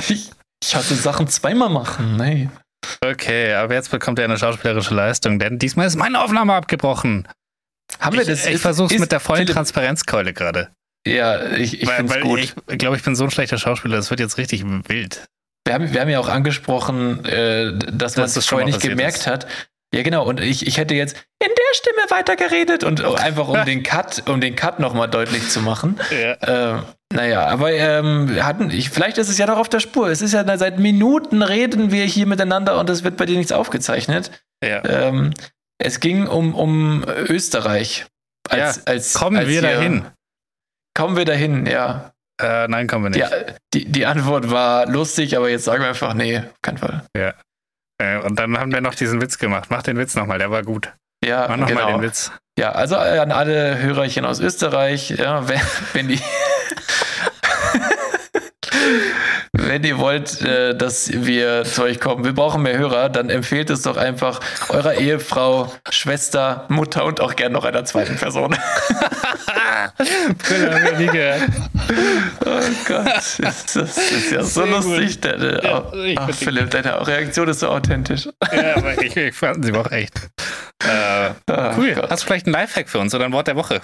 Speaker 4: ich, ich hatte Sachen zweimal machen, nee.
Speaker 5: Okay, aber jetzt bekommt er eine schauspielerische Leistung, denn diesmal ist meine Aufnahme abgebrochen.
Speaker 4: Haben wir
Speaker 5: ich
Speaker 4: das?
Speaker 5: ich versuche es mit der vollen Transparenzkeule gerade.
Speaker 4: Ja, ich, ich finde es gut.
Speaker 5: ich glaube, ich bin so ein schlechter Schauspieler, das wird jetzt richtig wild.
Speaker 4: wir haben, wir haben ja auch angesprochen, äh, dass man
Speaker 5: Dass das
Speaker 4: es
Speaker 5: schon
Speaker 4: vorher nicht gemerkt
Speaker 5: ist.
Speaker 4: hat. Ja, genau. Und ich, ich hätte jetzt in der Stimme weitergeredet und einfach um den Cut, um den Cut nochmal deutlich zu machen.
Speaker 5: Ja.
Speaker 4: Äh, naja, aber ähm, wir hatten, ich, vielleicht ist es ja noch auf der Spur. Es ist ja seit Minuten reden wir hier miteinander und es wird bei dir nichts aufgezeichnet.
Speaker 5: ja.
Speaker 4: Ähm, es ging um, um Österreich. Als, als,
Speaker 5: Kommen
Speaker 4: als
Speaker 5: wir dahin?
Speaker 4: Kommen wir dahin, ja.
Speaker 5: Äh, nein, kommen wir nicht.
Speaker 4: die, die Antwort war lustig, aber jetzt sagen wir einfach, nee, auf keinen Fall.
Speaker 5: Äh, und dann haben wir noch diesen Witz gemacht. Mach den Witz nochmal, der war gut.
Speaker 4: Ja,
Speaker 5: Mach nochmal
Speaker 4: genau.
Speaker 5: den Witz.
Speaker 4: Ja, also äh, an alle Hörerchen aus Österreich, ja, wenn, wenn die wenn ihr wollt, äh, dass wir zu euch kommen, wir brauchen mehr Hörer, dann empfehlt es doch einfach eurer Ehefrau, Schwester, Mutter und auch gern noch einer zweiten Person.
Speaker 5: Brille haben wir nie gehört.
Speaker 4: Oh Gott, das, das ist ja so
Speaker 5: Sehr
Speaker 4: lustig. Deine,
Speaker 5: Ja, ich
Speaker 4: ach,
Speaker 5: find die
Speaker 4: Philipp, deine Reaktion ist so authentisch.
Speaker 5: Ja, aber ich, ich fand sie auch echt. Äh,
Speaker 4: Ah,
Speaker 5: cool.
Speaker 4: Gott.
Speaker 5: Hast du vielleicht ein Lifehack für uns oder ein Wort der Woche?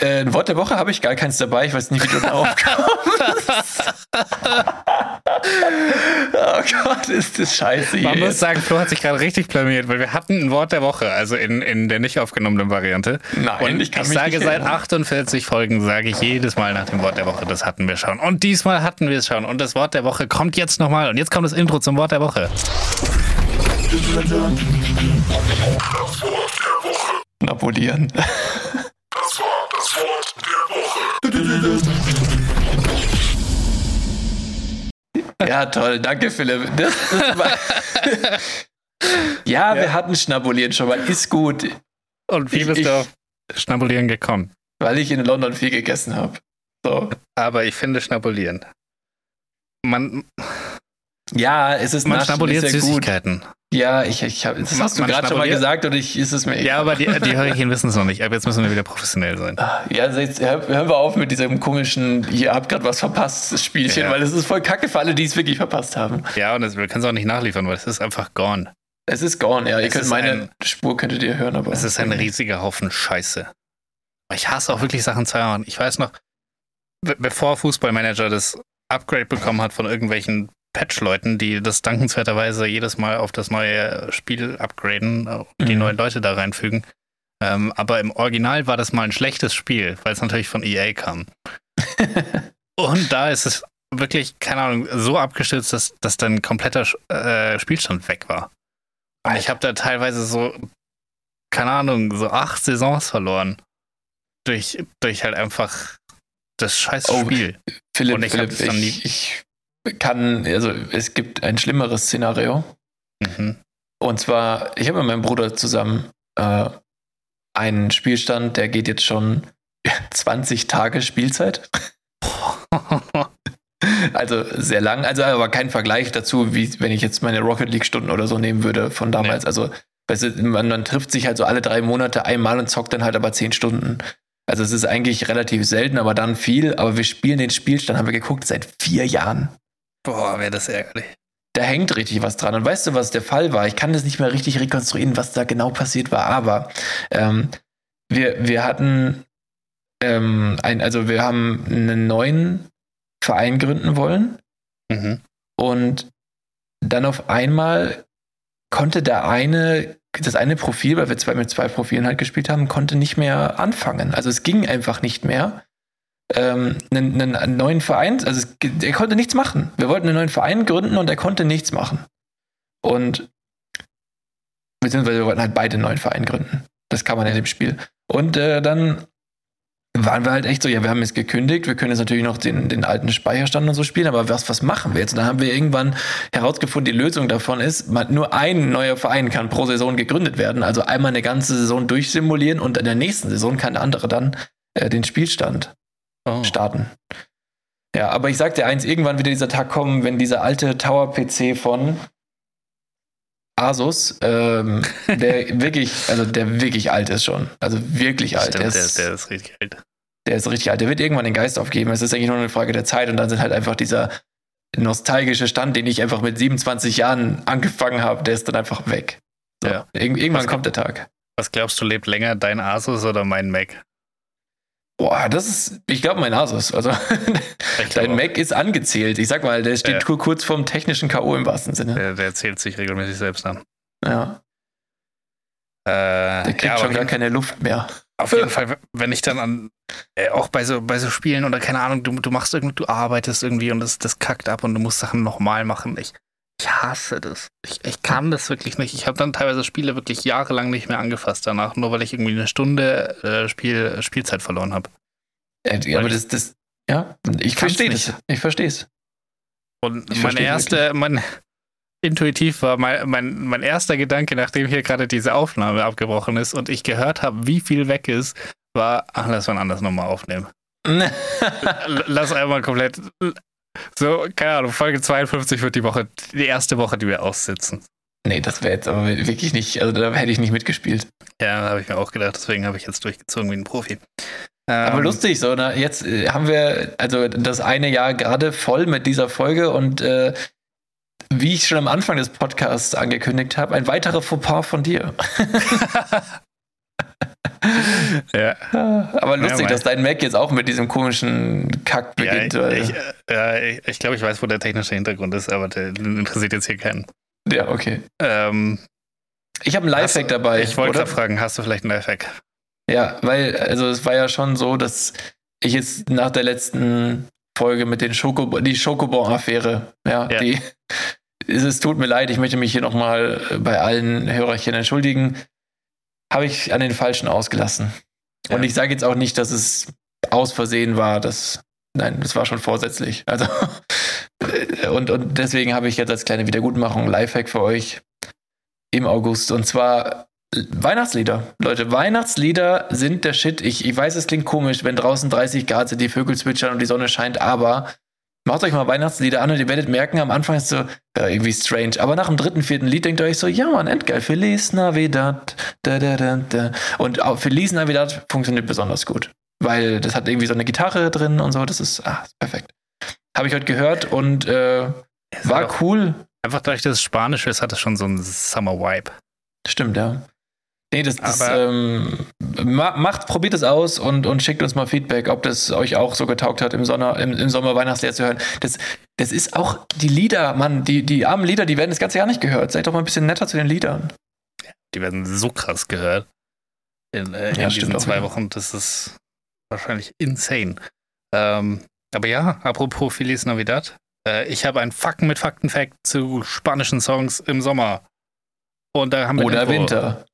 Speaker 4: Äh, ein Wort der Woche habe ich gar keins dabei. Ich weiß nicht, wie du darauf kommst. oh Gott, ist das scheiße hier.
Speaker 5: Man muss sagen, Flo hat sich gerade richtig blamiert, weil wir hatten ein Wort der Woche, also in, in der nicht aufgenommenen Variante.
Speaker 4: Nein,
Speaker 5: Und
Speaker 4: ich
Speaker 5: ich,
Speaker 4: kann mich
Speaker 5: sage
Speaker 4: nicht
Speaker 5: seit
Speaker 4: erinnern.
Speaker 5: 48 Folgen, sage ich jedes Mal nach dem Wort der Woche, das hatten wir schon. Und diesmal hatten wir es schon. Und das Wort der Woche kommt jetzt nochmal. Und jetzt kommt das Intro zum Wort der Woche.
Speaker 4: Napoleon. Ja, toll. Danke, Philipp. War ja, wir hatten Schnabulieren schon mal. Ist gut,
Speaker 5: Und wie
Speaker 4: Ich-
Speaker 5: bist
Speaker 4: ich-
Speaker 5: du auf Schnabulieren gekommen?
Speaker 4: weil ich in London viel gegessen habe. So.
Speaker 5: Aber ich finde Schnabulieren. Man,
Speaker 4: Ja, es ist
Speaker 5: man schnabuliert
Speaker 4: ist ja gut. Ja, ich, ich hab, das hast du gerade schon mal gesagt und ich ist es mir
Speaker 5: Ja, aber die, die Hörerchen wissen es noch nicht. Aber jetzt müssen wir wieder professionell sein.
Speaker 4: Ja, also jetzt hör- hören wir auf mit diesem komischen, ihr habt gerade was verpasst, Spielchen,
Speaker 5: Ja.
Speaker 4: weil es ist voll kacke für alle, die es wirklich verpasst haben.
Speaker 5: Ja, und das, wir können es auch nicht nachliefern, weil es ist einfach gone.
Speaker 4: Es ist gone, ja. Ihr
Speaker 5: Es
Speaker 4: könnt meine
Speaker 5: ein-
Speaker 4: Spur könntet ihr hören, aber.
Speaker 5: Es ist ein riesiger Haufen Scheiße. Ich hasse auch wirklich Sachen zu hören. Ich weiß noch, be bevor Fußballmanager das Upgrade bekommen hat von irgendwelchen Patch-Leuten, die das dankenswerterweise jedes Mal auf das neue Spiel upgraden äh, und die
Speaker 4: Mhm.
Speaker 5: neuen Leute da reinfügen. Ähm, aber im Original war das mal ein schlechtes Spiel, weil es natürlich von EA kam. und da ist es wirklich, keine Ahnung, so abgestürzt, dass, dass dann kompletter äh, Spielstand weg war. Und ich habe da teilweise so, keine Ahnung, so acht Saisons verloren. Durch, durch halt einfach das scheiß
Speaker 4: Oh,
Speaker 5: Spiel.
Speaker 4: Philipp,
Speaker 5: Und ich
Speaker 4: Philipp,
Speaker 5: es dann nie-
Speaker 4: ich, ich kann, also es gibt ein schlimmeres Szenario.
Speaker 5: Mhm.
Speaker 4: Und zwar, ich habe mit meinem Bruder zusammen äh, einen Spielstand, der geht jetzt schon 20 Tage Spielzeit. Also sehr lang, also aber kein Vergleich dazu, wie wenn ich jetzt meine Rocket League Stunden oder so nehmen würde von damals. Also weißt du, man, man trifft sich halt so alle drei Monate einmal und zockt dann halt aber zehn Stunden. Also es ist eigentlich relativ selten, aber dann viel. Aber wir spielen den Spielstand, haben wir geguckt, seit vier Jahren.
Speaker 5: Boah, wäre das ärgerlich.
Speaker 4: Da hängt richtig was dran. Und weißt du, was der Fall war? Ich kann das nicht mehr richtig rekonstruieren, was da genau passiert war. Aber ähm, wir, wir hatten ähm, ein, also wir haben einen neuen Verein gründen wollen.
Speaker 5: Mhm.
Speaker 4: Und dann auf einmal konnte der eine, das eine Profil, weil wir zwei mit zwei Profilen halt gespielt haben, konnte nicht mehr anfangen. Also es ging einfach nicht mehr. Ähm, einen, einen, neuen Verein, also es, er konnte nichts machen. Wir wollten einen neuen Verein gründen und er konnte nichts machen. Und beziehungsweise wir wollten halt beide einen neuen Verein gründen. Das kann man in dem Spiel. Und äh, dann waren wir halt echt so, ja, wir haben jetzt gekündigt, wir können jetzt natürlich noch den, den alten Speicherstand und so spielen, aber was, was machen wir jetzt? Und dann haben wir irgendwann herausgefunden, die Lösung davon ist, man, nur ein neuer Verein kann pro Saison gegründet werden, also einmal eine ganze Saison durchsimulieren und in der nächsten Saison kann der andere dann äh, den Spielstand
Speaker 5: Oh.
Speaker 4: starten. Ja, aber ich sag dir eins, irgendwann wird dieser Tag kommen, wenn dieser alte Tower-PC von Asus, ähm, der wirklich, also der wirklich alt ist schon. Also wirklich alt.
Speaker 5: Stimmt,
Speaker 4: der, ist,
Speaker 5: der ist richtig alt.
Speaker 4: der ist richtig alt. Der wird irgendwann den Geist aufgeben. Es ist eigentlich nur eine Frage der Zeit und dann sind halt einfach dieser nostalgische Stand, den ich einfach mit 27 Jahren angefangen habe, der ist dann einfach weg. So.
Speaker 5: Ja.
Speaker 4: Ir irgendwann
Speaker 5: Was-
Speaker 4: kommt der Tag.
Speaker 5: Was glaubst du, lebt länger, dein Asus oder mein Mac?
Speaker 4: Boah, das ist, ich glaube, mein Asus. Also, dein Mac ist angezählt. Ich sag mal, der steht ja. kurz vorm technischen K.O. im wahrsten Sinne.
Speaker 5: Der, der zählt sich regelmäßig selbst an.
Speaker 4: Ja. Äh, der kriegt ja, schon gar keine Luft mehr.
Speaker 5: Auf jeden Fall, wenn ich dann an, äh, auch bei so, bei so Spielen oder keine Ahnung, du, du machst irgendwie, du arbeitest irgendwie und das, das kackt ab und du musst Sachen nochmal machen. Ich, ich hasse das. Ich, ich kann das wirklich nicht. Ich habe dann teilweise Spiele wirklich jahrelang nicht mehr angefasst danach, nur weil ich irgendwie eine Stunde äh, Spiel, Spielzeit verloren habe.
Speaker 4: Äh, aber das, das, ja, ich verstehe das. Ich verstehe es.
Speaker 5: Und ich meine erste, mein, intuitiv war mein, mein, mein erster Gedanke, nachdem hier gerade diese Aufnahme abgebrochen ist und ich gehört habe, wie viel weg ist, war, ach, lass mal anders nochmal aufnehmen. lass einmal komplett so, keine Ahnung, Folge 52 wird die Woche, die erste Woche, die wir aussitzen.
Speaker 4: Nee, das wäre jetzt aber wirklich nicht, also da hätte ich nicht mitgespielt.
Speaker 5: Ja, habe ich mir auch gedacht, deswegen habe ich jetzt durchgezogen wie ein Profi.
Speaker 4: Aber ähm, lustig, so, ne? Jetzt äh, haben wir also das eine Jahr gerade voll mit dieser Folge und äh, wie ich schon am Anfang des Podcasts angekündigt habe, ein weiterer Fauxpas von dir. ja. Aber lustig, ja, dass dein Mac jetzt auch mit diesem komischen Kack beginnt.
Speaker 5: Ja, ich, äh, ich, ich glaube, ich weiß, wo der technische Hintergrund ist, aber der interessiert jetzt hier keinen.
Speaker 4: Ja, okay. Ähm, ich habe einen Lifehack dabei.
Speaker 5: Ich wollte gerade fragen, hast du vielleicht einen Lifehack?
Speaker 4: Ja, weil, also es war ja schon so, dass ich jetzt nach der letzten Folge mit den Schoko, die Schokobon-Affäre, ja, ja, die, es tut mir leid, ich möchte mich hier nochmal bei allen Hörerchen entschuldigen habe ich an den Falschen ausgelassen. Ja. Und ich sage jetzt auch nicht, dass es aus Versehen war. Das, nein, das war schon vorsätzlich. Also, und, und deswegen habe ich jetzt als kleine Wiedergutmachung Lifehack für euch im August. Und zwar Weihnachtslieder. Leute, Weihnachtslieder sind der Shit. Ich, ich weiß, es klingt komisch, wenn draußen 30 Grad sind, die Vögel zwitschern und die Sonne scheint, aber Macht euch mal Weihnachtslieder an und ihr werdet merken, am Anfang ist es so ja, irgendwie strange. Aber nach dem dritten, vierten Lied denkt ihr euch so, ja man, endgeil, Feliz Navidad. Da, da, da, da. Und auch Feliz Navidad funktioniert besonders gut. Weil das hat irgendwie so eine Gitarre drin und so, das ist ah, perfekt. Habe ich heute gehört und äh, war cool.
Speaker 5: Einfach dadurch, dass es Spanisch ist, hat es schon so einen Summer-Vibe.
Speaker 4: Stimmt, ja. Nee, das, das ähm, macht, probiert es aus und, und schickt uns mal Feedback, ob das euch auch so getaugt hat, im, Sonner, im, im Sommer Weihnachtslieder zu hören. Das, das ist auch die Lieder, Mann, die, die armen Lieder, die werden das ganze Jahr nicht gehört. Seid doch mal ein bisschen netter zu den Liedern.
Speaker 5: Die werden so krass gehört. In, äh, in ja, diesen zwei auch, Wochen. Das ist wahrscheinlich insane. Ähm, aber ja, apropos Feliz Navidad. Äh, ich habe ein Fakten mit Fakten-Fact zu spanischen Songs im Sommer. Und da haben wir
Speaker 4: Oder Info. Winter.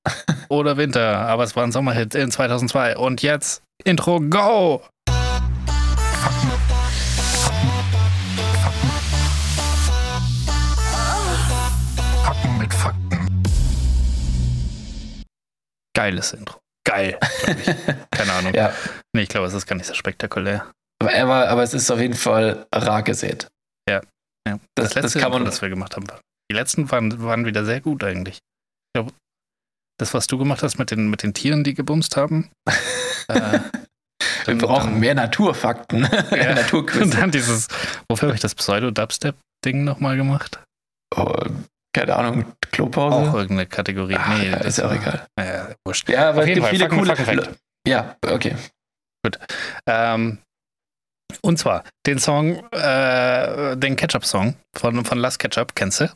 Speaker 5: Oder Winter, aber es war ein Sommerhit in 2002. Und jetzt Intro, go! Fakten. Fakten mit Fakten. Geiles Intro. Geil. Keine Ahnung. ja. Nee, ich glaube, es ist gar nicht so spektakulär.
Speaker 4: Aber, aber es ist auf jeden Fall rar gesät.
Speaker 5: Ja. ja. Das, das letzte das kann man, Intro, das wir gemacht haben. Die letzten waren, waren wieder sehr gut eigentlich. Glaube, das, was du gemacht hast mit den, mit den Tieren, die gebumst haben.
Speaker 4: äh, wir brauchen dann, mehr Naturfakten.
Speaker 5: Ja, Naturquiz. Und dann dieses, wofür habe ich das Pseudo-Dubstep-Ding nochmal gemacht?
Speaker 4: Oh, keine Ahnung, Klopause?
Speaker 5: Auch irgendeine Kategorie.
Speaker 4: Ach, nee, ja, ist auch egal.
Speaker 5: Ja, wurscht.
Speaker 4: Ja, aber Auf es gibt Fall, viele Fakten, coole. Fakten, ja, okay.
Speaker 5: Gut. Ähm, und zwar den Song, äh, den Ketchup-Song von, von Last Ketchup, kennst du?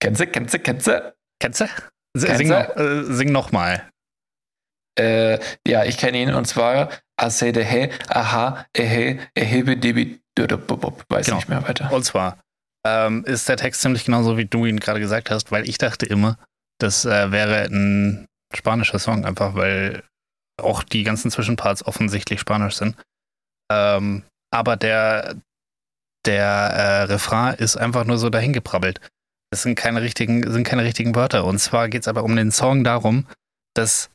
Speaker 4: Kennst du, kennst du, kennst du?
Speaker 5: Kennst du? Sing, äh, sing nochmal.
Speaker 4: Äh, ja, ich kenne ihn und zwar Asede he, aha, ehe, ehebe, debi, weiß genau. nicht mehr weiter.
Speaker 5: Und zwar ähm, ist der Text ziemlich genauso, wie du ihn gerade gesagt hast, weil ich dachte immer, das äh, wäre ein spanischer Song, einfach weil auch die ganzen Zwischenparts offensichtlich spanisch sind. Ähm, aber der, der äh, Refrain ist einfach nur so dahingeprabbelt. Das sind keine richtigen, sind keine richtigen Wörter. Und zwar geht es aber um den Song darum, dass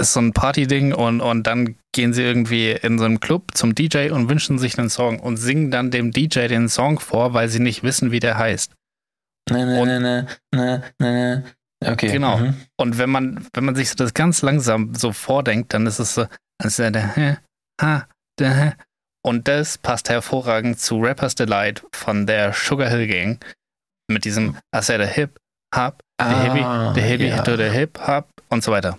Speaker 5: es so ein Party-Ding und, und dann gehen sie irgendwie in so einem Club zum DJ und wünschen sich einen Song und singen dann dem DJ den Song vor, weil sie nicht wissen, wie der heißt.
Speaker 4: Ne, ne, und, ne, ne, ne, Okay.
Speaker 5: Genau. Mhm. Und wenn man, wenn man sich das ganz langsam so vordenkt, dann ist es so, und das passt hervorragend zu Rapper's Delight von der Sugar Hill Gang, mit diesem I said a hip, hop, the ah, hippie, the hippie ja. to the hip, hop und so weiter.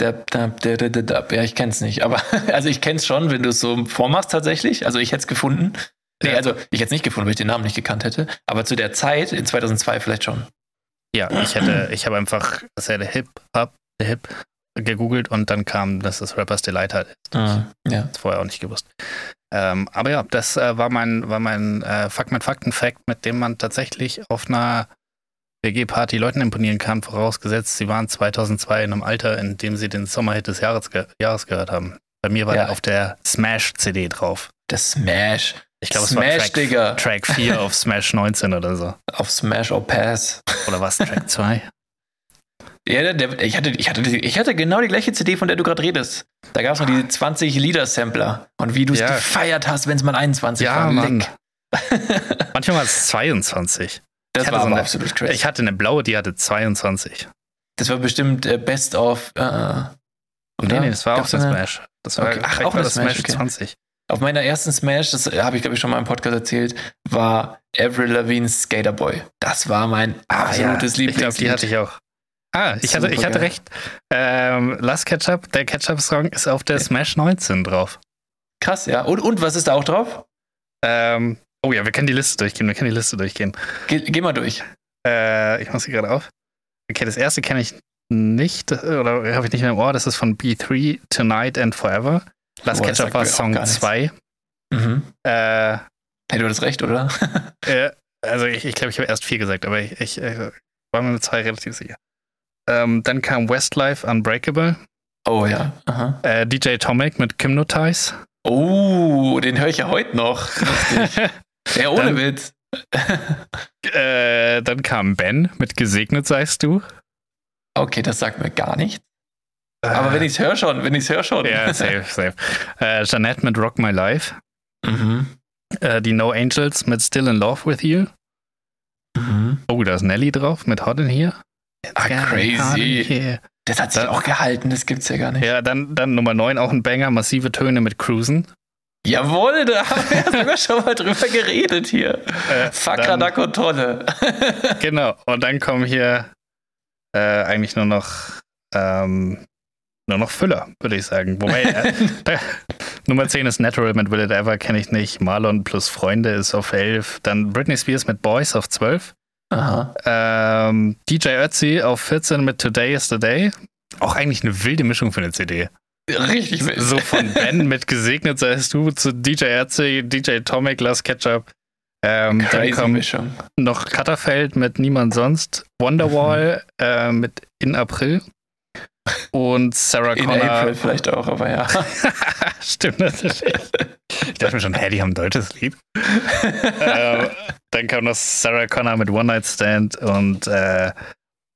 Speaker 4: Ja, ich kenn's nicht. Aber also ich kenn's schon, wenn du es so vormachst tatsächlich. Also ich hätte es gefunden. Nee, also ich hätte es nicht gefunden, weil ich den Namen nicht gekannt hätte. Aber zu der Zeit, in 2002 vielleicht schon.
Speaker 5: Ja, ich hätte, ich habe einfach sehr der Hip, Hop, der Hip gegoogelt und dann kam, dass das Rappers Delight halt ist.
Speaker 4: Ah, ja.
Speaker 5: Das vorher auch nicht gewusst. Ähm, aber ja, das äh, war mein, war mein äh, Fakt mit Fakten-Fact, mit dem man tatsächlich auf einer WG-Party Leuten imponieren kann, vorausgesetzt, sie waren 2002 in einem Alter, in dem sie den Sommerhit des Jahres, ge Jahres gehört haben. Bei mir war
Speaker 4: Ja.
Speaker 5: der auf der Smash-CD drauf.
Speaker 4: Das Smash.
Speaker 5: Ich glaube, es
Speaker 4: Smash,
Speaker 5: war Track,
Speaker 4: Digga.
Speaker 5: Track 4 auf Smash 19 oder so.
Speaker 4: Auf Smash or Pass.
Speaker 5: Oder was? Track 2?
Speaker 4: Ja, der, ich, hatte, ich, hatte, ich hatte genau die gleiche CD, von der du gerade redest. Da gab es noch diese 20 Lieder-Sampler. Und wie du es
Speaker 5: Ja.
Speaker 4: gefeiert hast, wenn es mal 21
Speaker 5: Ja,
Speaker 4: war.
Speaker 5: Mann. Manchmal war es 22.
Speaker 4: Das
Speaker 5: Ich
Speaker 4: war
Speaker 5: so eine-
Speaker 4: absolut crazy.
Speaker 5: Ich hatte eine blaue, die hatte 22.
Speaker 4: das war bestimmt äh, Best of. Äh, oder?
Speaker 5: Nee, nee, das war
Speaker 4: Gab's
Speaker 5: auch
Speaker 4: eine-
Speaker 5: Smash. Das war,
Speaker 4: Okay. Ach, auch das Smash,
Speaker 5: Smash
Speaker 4: okay.
Speaker 5: 20.
Speaker 4: Auf meiner ersten Smash, das habe ich glaube ich schon mal im Podcast erzählt, war Avril Lavigne's Skater Boy. Das war mein absolutes
Speaker 5: Ich glaube,
Speaker 4: Lieblingslied.
Speaker 5: die hatte ich auch. Ah, ich hatte, ich hatte recht. Ähm, Last Ketchup, der Ketchup-Song ist auf der Smash 19 drauf.
Speaker 4: Krass, ja. Und, und was ist da auch drauf?
Speaker 5: Ähm, oh ja, wir können die Liste durchgehen. Wir können die Liste durchgehen.
Speaker 4: Geh, geh mal durch.
Speaker 5: Äh, ich muss sie gerade auf. Okay, das erste kenne ich nicht oder habe ich nicht mehr im Ohr. Das ist von B3, Tonight and Forever. Last
Speaker 4: das
Speaker 5: Ketchup war Song
Speaker 4: gar nichts.
Speaker 5: 2.
Speaker 4: Mhm.
Speaker 5: Äh,
Speaker 4: Hey, du hattest recht, oder?
Speaker 5: Äh, also ich glaube, ich, glaub, ich habe erst vier gesagt, aber ich, ich äh, war mir mit zwei relativ sicher. Ähm, dann kam Westlife Unbreakable,
Speaker 4: oh ja.
Speaker 5: Äh, DJ Tomic mit Hypnotize.
Speaker 4: Oh, den höre ich ja heute noch. Ja, ohne
Speaker 5: Dann-
Speaker 4: Witz.
Speaker 5: äh, dann kam Ben mit Gesegnet seist du.
Speaker 4: Okay, das sagt mir gar nichts. Aber wenn ich es höre schon, wenn ich es höre schon.
Speaker 5: Ja, safe, safe. Äh, Jeanette mit Rock My Life.
Speaker 4: mhm.
Speaker 5: Äh, die No Angels mit Still in Love with You.
Speaker 4: Mhm.
Speaker 5: Oh, da ist Nelly drauf mit Hot in Here.
Speaker 4: Ah, crazy. Das hat sich
Speaker 5: Dann-
Speaker 4: auch gehalten, das gibt's ja gar nicht.
Speaker 5: Ja, dann, dann Nummer 9, auch ein Banger, massive Töne mit Cruisen.
Speaker 4: Jawohl, da haben wir sogar schon mal drüber geredet hier.
Speaker 5: Äh,
Speaker 4: Fakra
Speaker 5: dann-
Speaker 4: da Kontrolle.
Speaker 5: Genau. Und dann kommen hier äh, eigentlich nur noch ähm, nur noch Füller, würde ich sagen. Wobei äh, da, Nummer 10 ist Natural mit Will It Ever, kenne ich nicht. Marlon plus Freunde ist auf 11. Dann Britney Spears mit Boys auf 12.
Speaker 4: Aha.
Speaker 5: Ähm, DJ Ötzi auf 14 mit Today is the Day. Auch eigentlich eine wilde Mischung für eine CD.
Speaker 4: Richtig wild.
Speaker 5: So von Ben mit Gesegnet seist du zu DJ Ötzi, DJ Tomic, Last Ketchup. Ähm, dann
Speaker 4: Crazy
Speaker 5: kommt
Speaker 4: Mischung.
Speaker 5: noch Katterfeld mit Niemand sonst, Wonderwall äh, mit In April und Sarah
Speaker 4: In
Speaker 5: Connor.
Speaker 4: April vielleicht auch, aber ja.
Speaker 5: Stimmt natürlich. Ich dachte mir schon, hey, die haben ein deutsches Lied. ähm, dann kam noch Sarah Connor mit One Night Stand und äh,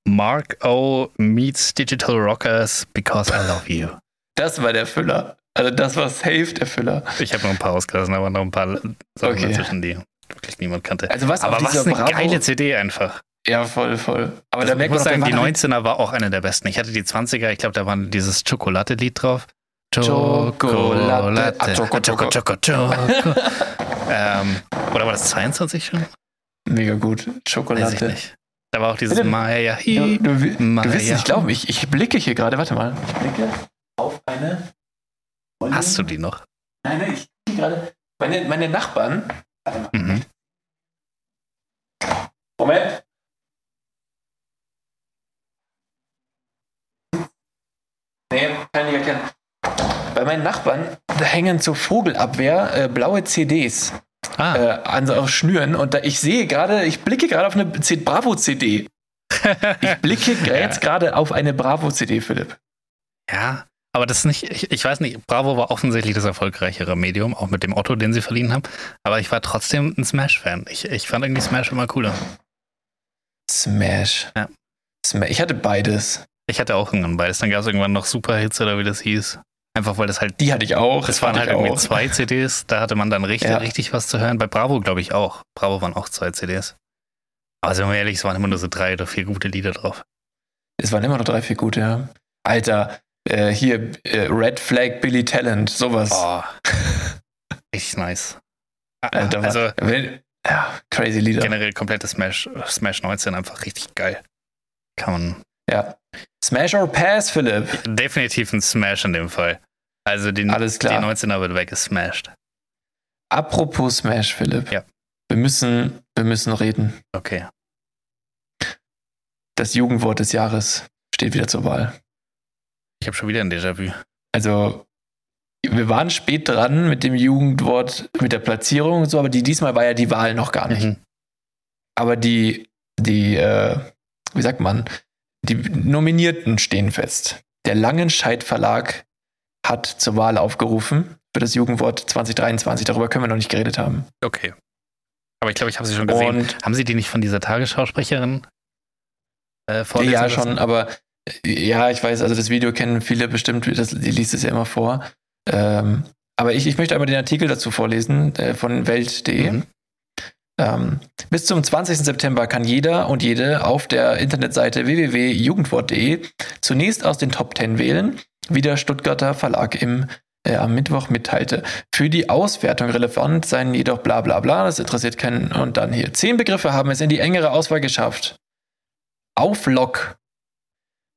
Speaker 5: Mark O meets Digital Rockers Because I Love You.
Speaker 4: Das war der Füller. Also das war safe der Füller.
Speaker 5: Ich habe noch ein paar ausgelassen, aber noch ein paar Sachen
Speaker 4: Okay.
Speaker 5: dazwischen, die wirklich niemand kannte.
Speaker 4: Also was
Speaker 5: aber was eine
Speaker 4: Bravo-
Speaker 5: geile CD einfach.
Speaker 4: Ja, voll, voll. Aber
Speaker 5: Also
Speaker 4: da merkt
Speaker 5: ich muss
Speaker 4: man
Speaker 5: sagen, die
Speaker 4: der war
Speaker 5: 19er war auch eine der besten. Ich hatte die 20er, ich glaube, da war dieses Schokolade-Lied drauf.
Speaker 4: Schokolade. Ah, Choco, Choco.
Speaker 5: Choco, Choco. ähm, oder war das 22 schon?
Speaker 4: mega gut.
Speaker 5: Weiß ich
Speaker 4: Schokolade.
Speaker 5: nicht. Da war auch dieses
Speaker 4: Bitte?
Speaker 5: Maya.
Speaker 4: Du, du, du wirst nicht glauben, ich, ich blicke hier gerade, warte mal. Ich blicke auf eine.
Speaker 5: Hast du die noch?
Speaker 4: Nein, nein, ich blicke gerade. Meine, meine Nachbarn. Warte mal.
Speaker 5: Mhm.
Speaker 4: Moment. Nee, kann ich erkennen. Bei meinen Nachbarn, da hängen zur Vogelabwehr äh, blaue CDs
Speaker 5: Ah,
Speaker 4: äh, an so auf Schnüren und da, ich sehe gerade, ich blicke gerade auf eine Bravo-CD. Ich blicke jetzt gerade auf eine Bravo-CD, Philipp.
Speaker 5: ja. Aber das ist nicht, ich, ich weiß nicht, Bravo war offensichtlich das erfolgreichere Medium, auch mit dem Otto, den sie verliehen haben. Aber ich war trotzdem ein Smash-Fan. Ich, ich fand irgendwie Smash immer cooler.
Speaker 4: Smash.
Speaker 5: Ja.
Speaker 4: Smash. Ich hatte beides.
Speaker 5: Ich hatte auch irgendwann beides. Dann gab es irgendwann noch Superhits oder wie das hieß. Einfach weil das halt
Speaker 4: Die hatte ich auch.
Speaker 5: Das waren halt irgendwie
Speaker 4: auch.
Speaker 5: zwei CDs, da hatte man dann richtig,
Speaker 4: Ja.
Speaker 5: richtig was zu hören. Bei Bravo, glaube ich, auch. Bravo waren auch zwei CDs. Aber sind wir ehrlich, es waren immer nur so drei oder vier gute Lieder drauf.
Speaker 4: Es waren immer noch drei, vier gute, ja. Alter, äh, hier äh, Red Flag Billy Talent, sowas.
Speaker 5: Oh. richtig nice.
Speaker 4: Alter,
Speaker 5: also
Speaker 4: wenn, ja, crazy Lieder.
Speaker 5: generell komplettes Smash, Smash 19 einfach richtig geil. Kann man.
Speaker 4: Ja. Smash or Pass, Philipp.
Speaker 5: Definitiv ein Smash in dem Fall. Also die,
Speaker 4: Alles klar.
Speaker 5: die 19er wird weggesmashed.
Speaker 4: Apropos Smash, Philipp.
Speaker 5: Ja.
Speaker 4: Wir müssen, wir müssen reden.
Speaker 5: Okay.
Speaker 4: Das Jugendwort des Jahres steht wieder zur Wahl.
Speaker 5: Ich habe schon wieder ein Déjà-vu.
Speaker 4: Also, wir waren spät dran mit dem Jugendwort, mit der Platzierung und so, aber die, diesmal war ja die Wahl noch gar nicht.
Speaker 5: Mhm.
Speaker 4: Aber die, die, äh, wie sagt man, die Nominierten stehen fest. Der Langenscheidt Verlag hat zur Wahl aufgerufen für das Jugendwort 2023. Darüber können wir noch nicht geredet haben.
Speaker 5: Okay. Aber ich glaube, ich habe sie schon gesehen.
Speaker 4: Und-
Speaker 5: Haben Sie die nicht von dieser Tagesschausprecherin äh, vorlesen
Speaker 4: ja,
Speaker 5: lassen?
Speaker 4: schon, aber äh, ja, ich weiß, also das Video kennen viele bestimmt, das, die liest es ja immer vor. Ähm, aber ich, ich möchte einmal den Artikel dazu vorlesen äh, von Welt.de.
Speaker 5: Mhm.
Speaker 4: Ähm, bis zum 20. September kann jeder und jede auf der Internetseite www.jugendwort.de zunächst aus den Top 10 wählen, wie der Stuttgarter Verlag im, äh, am Mittwoch mitteilte. Für die Auswertung relevant seien jedoch bla bla bla, das interessiert keinen. Und dann hier. Zehn Begriffe haben es in die engere Auswahl geschafft. Auflock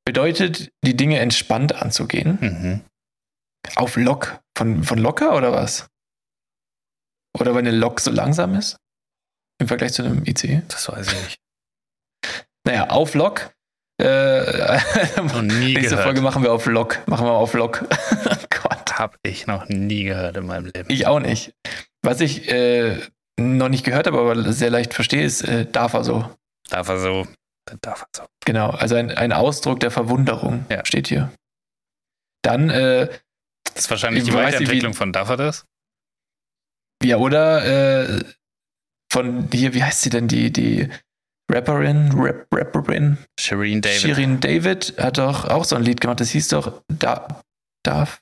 Speaker 4: bedeutet, die Dinge entspannt anzugehen.
Speaker 5: Mhm.
Speaker 4: Auf Lock. Von, von locker oder was? Oder weil eine Lok so langsam ist? Im Vergleich zu einem IC?
Speaker 5: Das weiß ich nicht.
Speaker 4: Naja, auf Lock. Äh,
Speaker 5: Noch nie
Speaker 4: nächste
Speaker 5: gehört.
Speaker 4: Folge machen wir auf Lock. Machen wir auf Lock. Gott.
Speaker 5: Habe ich noch nie gehört in meinem Leben.
Speaker 4: Ich auch nicht. Was ich äh, noch nicht gehört habe, aber sehr leicht verstehe, ist äh, darf er so.
Speaker 5: Darf er so. Darf er so.
Speaker 4: Genau, also ein, ein Ausdruck der Verwunderung
Speaker 5: Ja.
Speaker 4: steht hier. Dann, äh,
Speaker 5: Das ist wahrscheinlich
Speaker 4: Ich
Speaker 5: die Weiterentwicklung
Speaker 4: wie-
Speaker 5: von Darf er das?
Speaker 4: ja, oder äh, von hier, wie heißt sie denn, die, die Rapperin, Rap, Rapperin?
Speaker 5: Shireen David.
Speaker 4: Shirin David hat doch auch so ein Lied gemacht, das hieß doch da, Darf.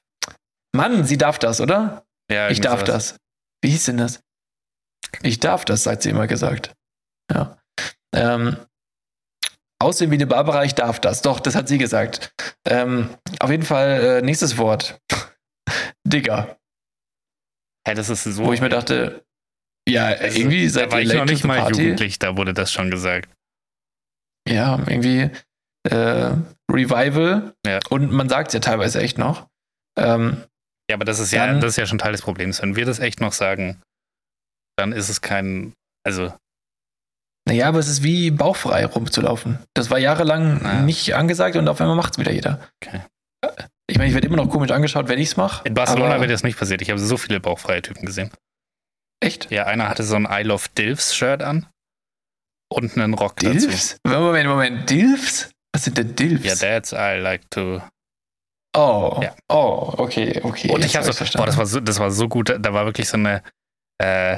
Speaker 4: Mann, sie darf das, oder?
Speaker 5: Ja,
Speaker 4: Ich darf
Speaker 5: sowas.
Speaker 4: das. Wie hieß denn das? Ich darf das, hat sie immer gesagt. Ja. Ähm, aussehen wie eine Barbara, ich darf das. Doch, das hat sie gesagt. Ähm, auf jeden Fall, äh, nächstes Wort. Digger.
Speaker 5: Hey, das ist so.
Speaker 4: Wo ich mir dachte, ja,
Speaker 5: Also,
Speaker 4: irgendwie
Speaker 5: da
Speaker 4: seid
Speaker 5: war ich noch nicht mal
Speaker 4: party.
Speaker 5: jugendlich, da wurde das schon gesagt.
Speaker 4: Ja, irgendwie äh, Revival.
Speaker 5: Ja.
Speaker 4: Und man sagt es ja teilweise echt noch. Ähm,
Speaker 5: Ja, aber das ist ja,
Speaker 4: Dann-
Speaker 5: das ist ja schon Teil des Problems. Wenn wir das echt noch sagen, dann ist es kein, also
Speaker 4: naja, aber es ist wie bauchfrei rumzulaufen. Das war jahrelang
Speaker 5: Ja.
Speaker 4: nicht angesagt und auf einmal macht es wieder jeder.
Speaker 5: Okay.
Speaker 4: Ich meine, ich werde immer noch komisch angeschaut, wenn ich es mache.
Speaker 5: in Barcelona wäre das nicht passiert. Ich habe so viele bauchfreie Typen gesehen.
Speaker 4: Echt?
Speaker 5: Ja, einer hatte so ein I Love Dilfs Shirt an und einen Rock dazu.
Speaker 4: Dilfs? Moment, Moment, Dilfs? Was sind denn Dilfs?
Speaker 5: Ja, that's I like to.
Speaker 4: oh,
Speaker 5: Ja.
Speaker 4: oh, okay, okay.
Speaker 5: Und ich habe
Speaker 4: hab
Speaker 5: so,
Speaker 4: verstanden.
Speaker 5: boah, das war so, das war so gut. Da war wirklich so eine. Äh,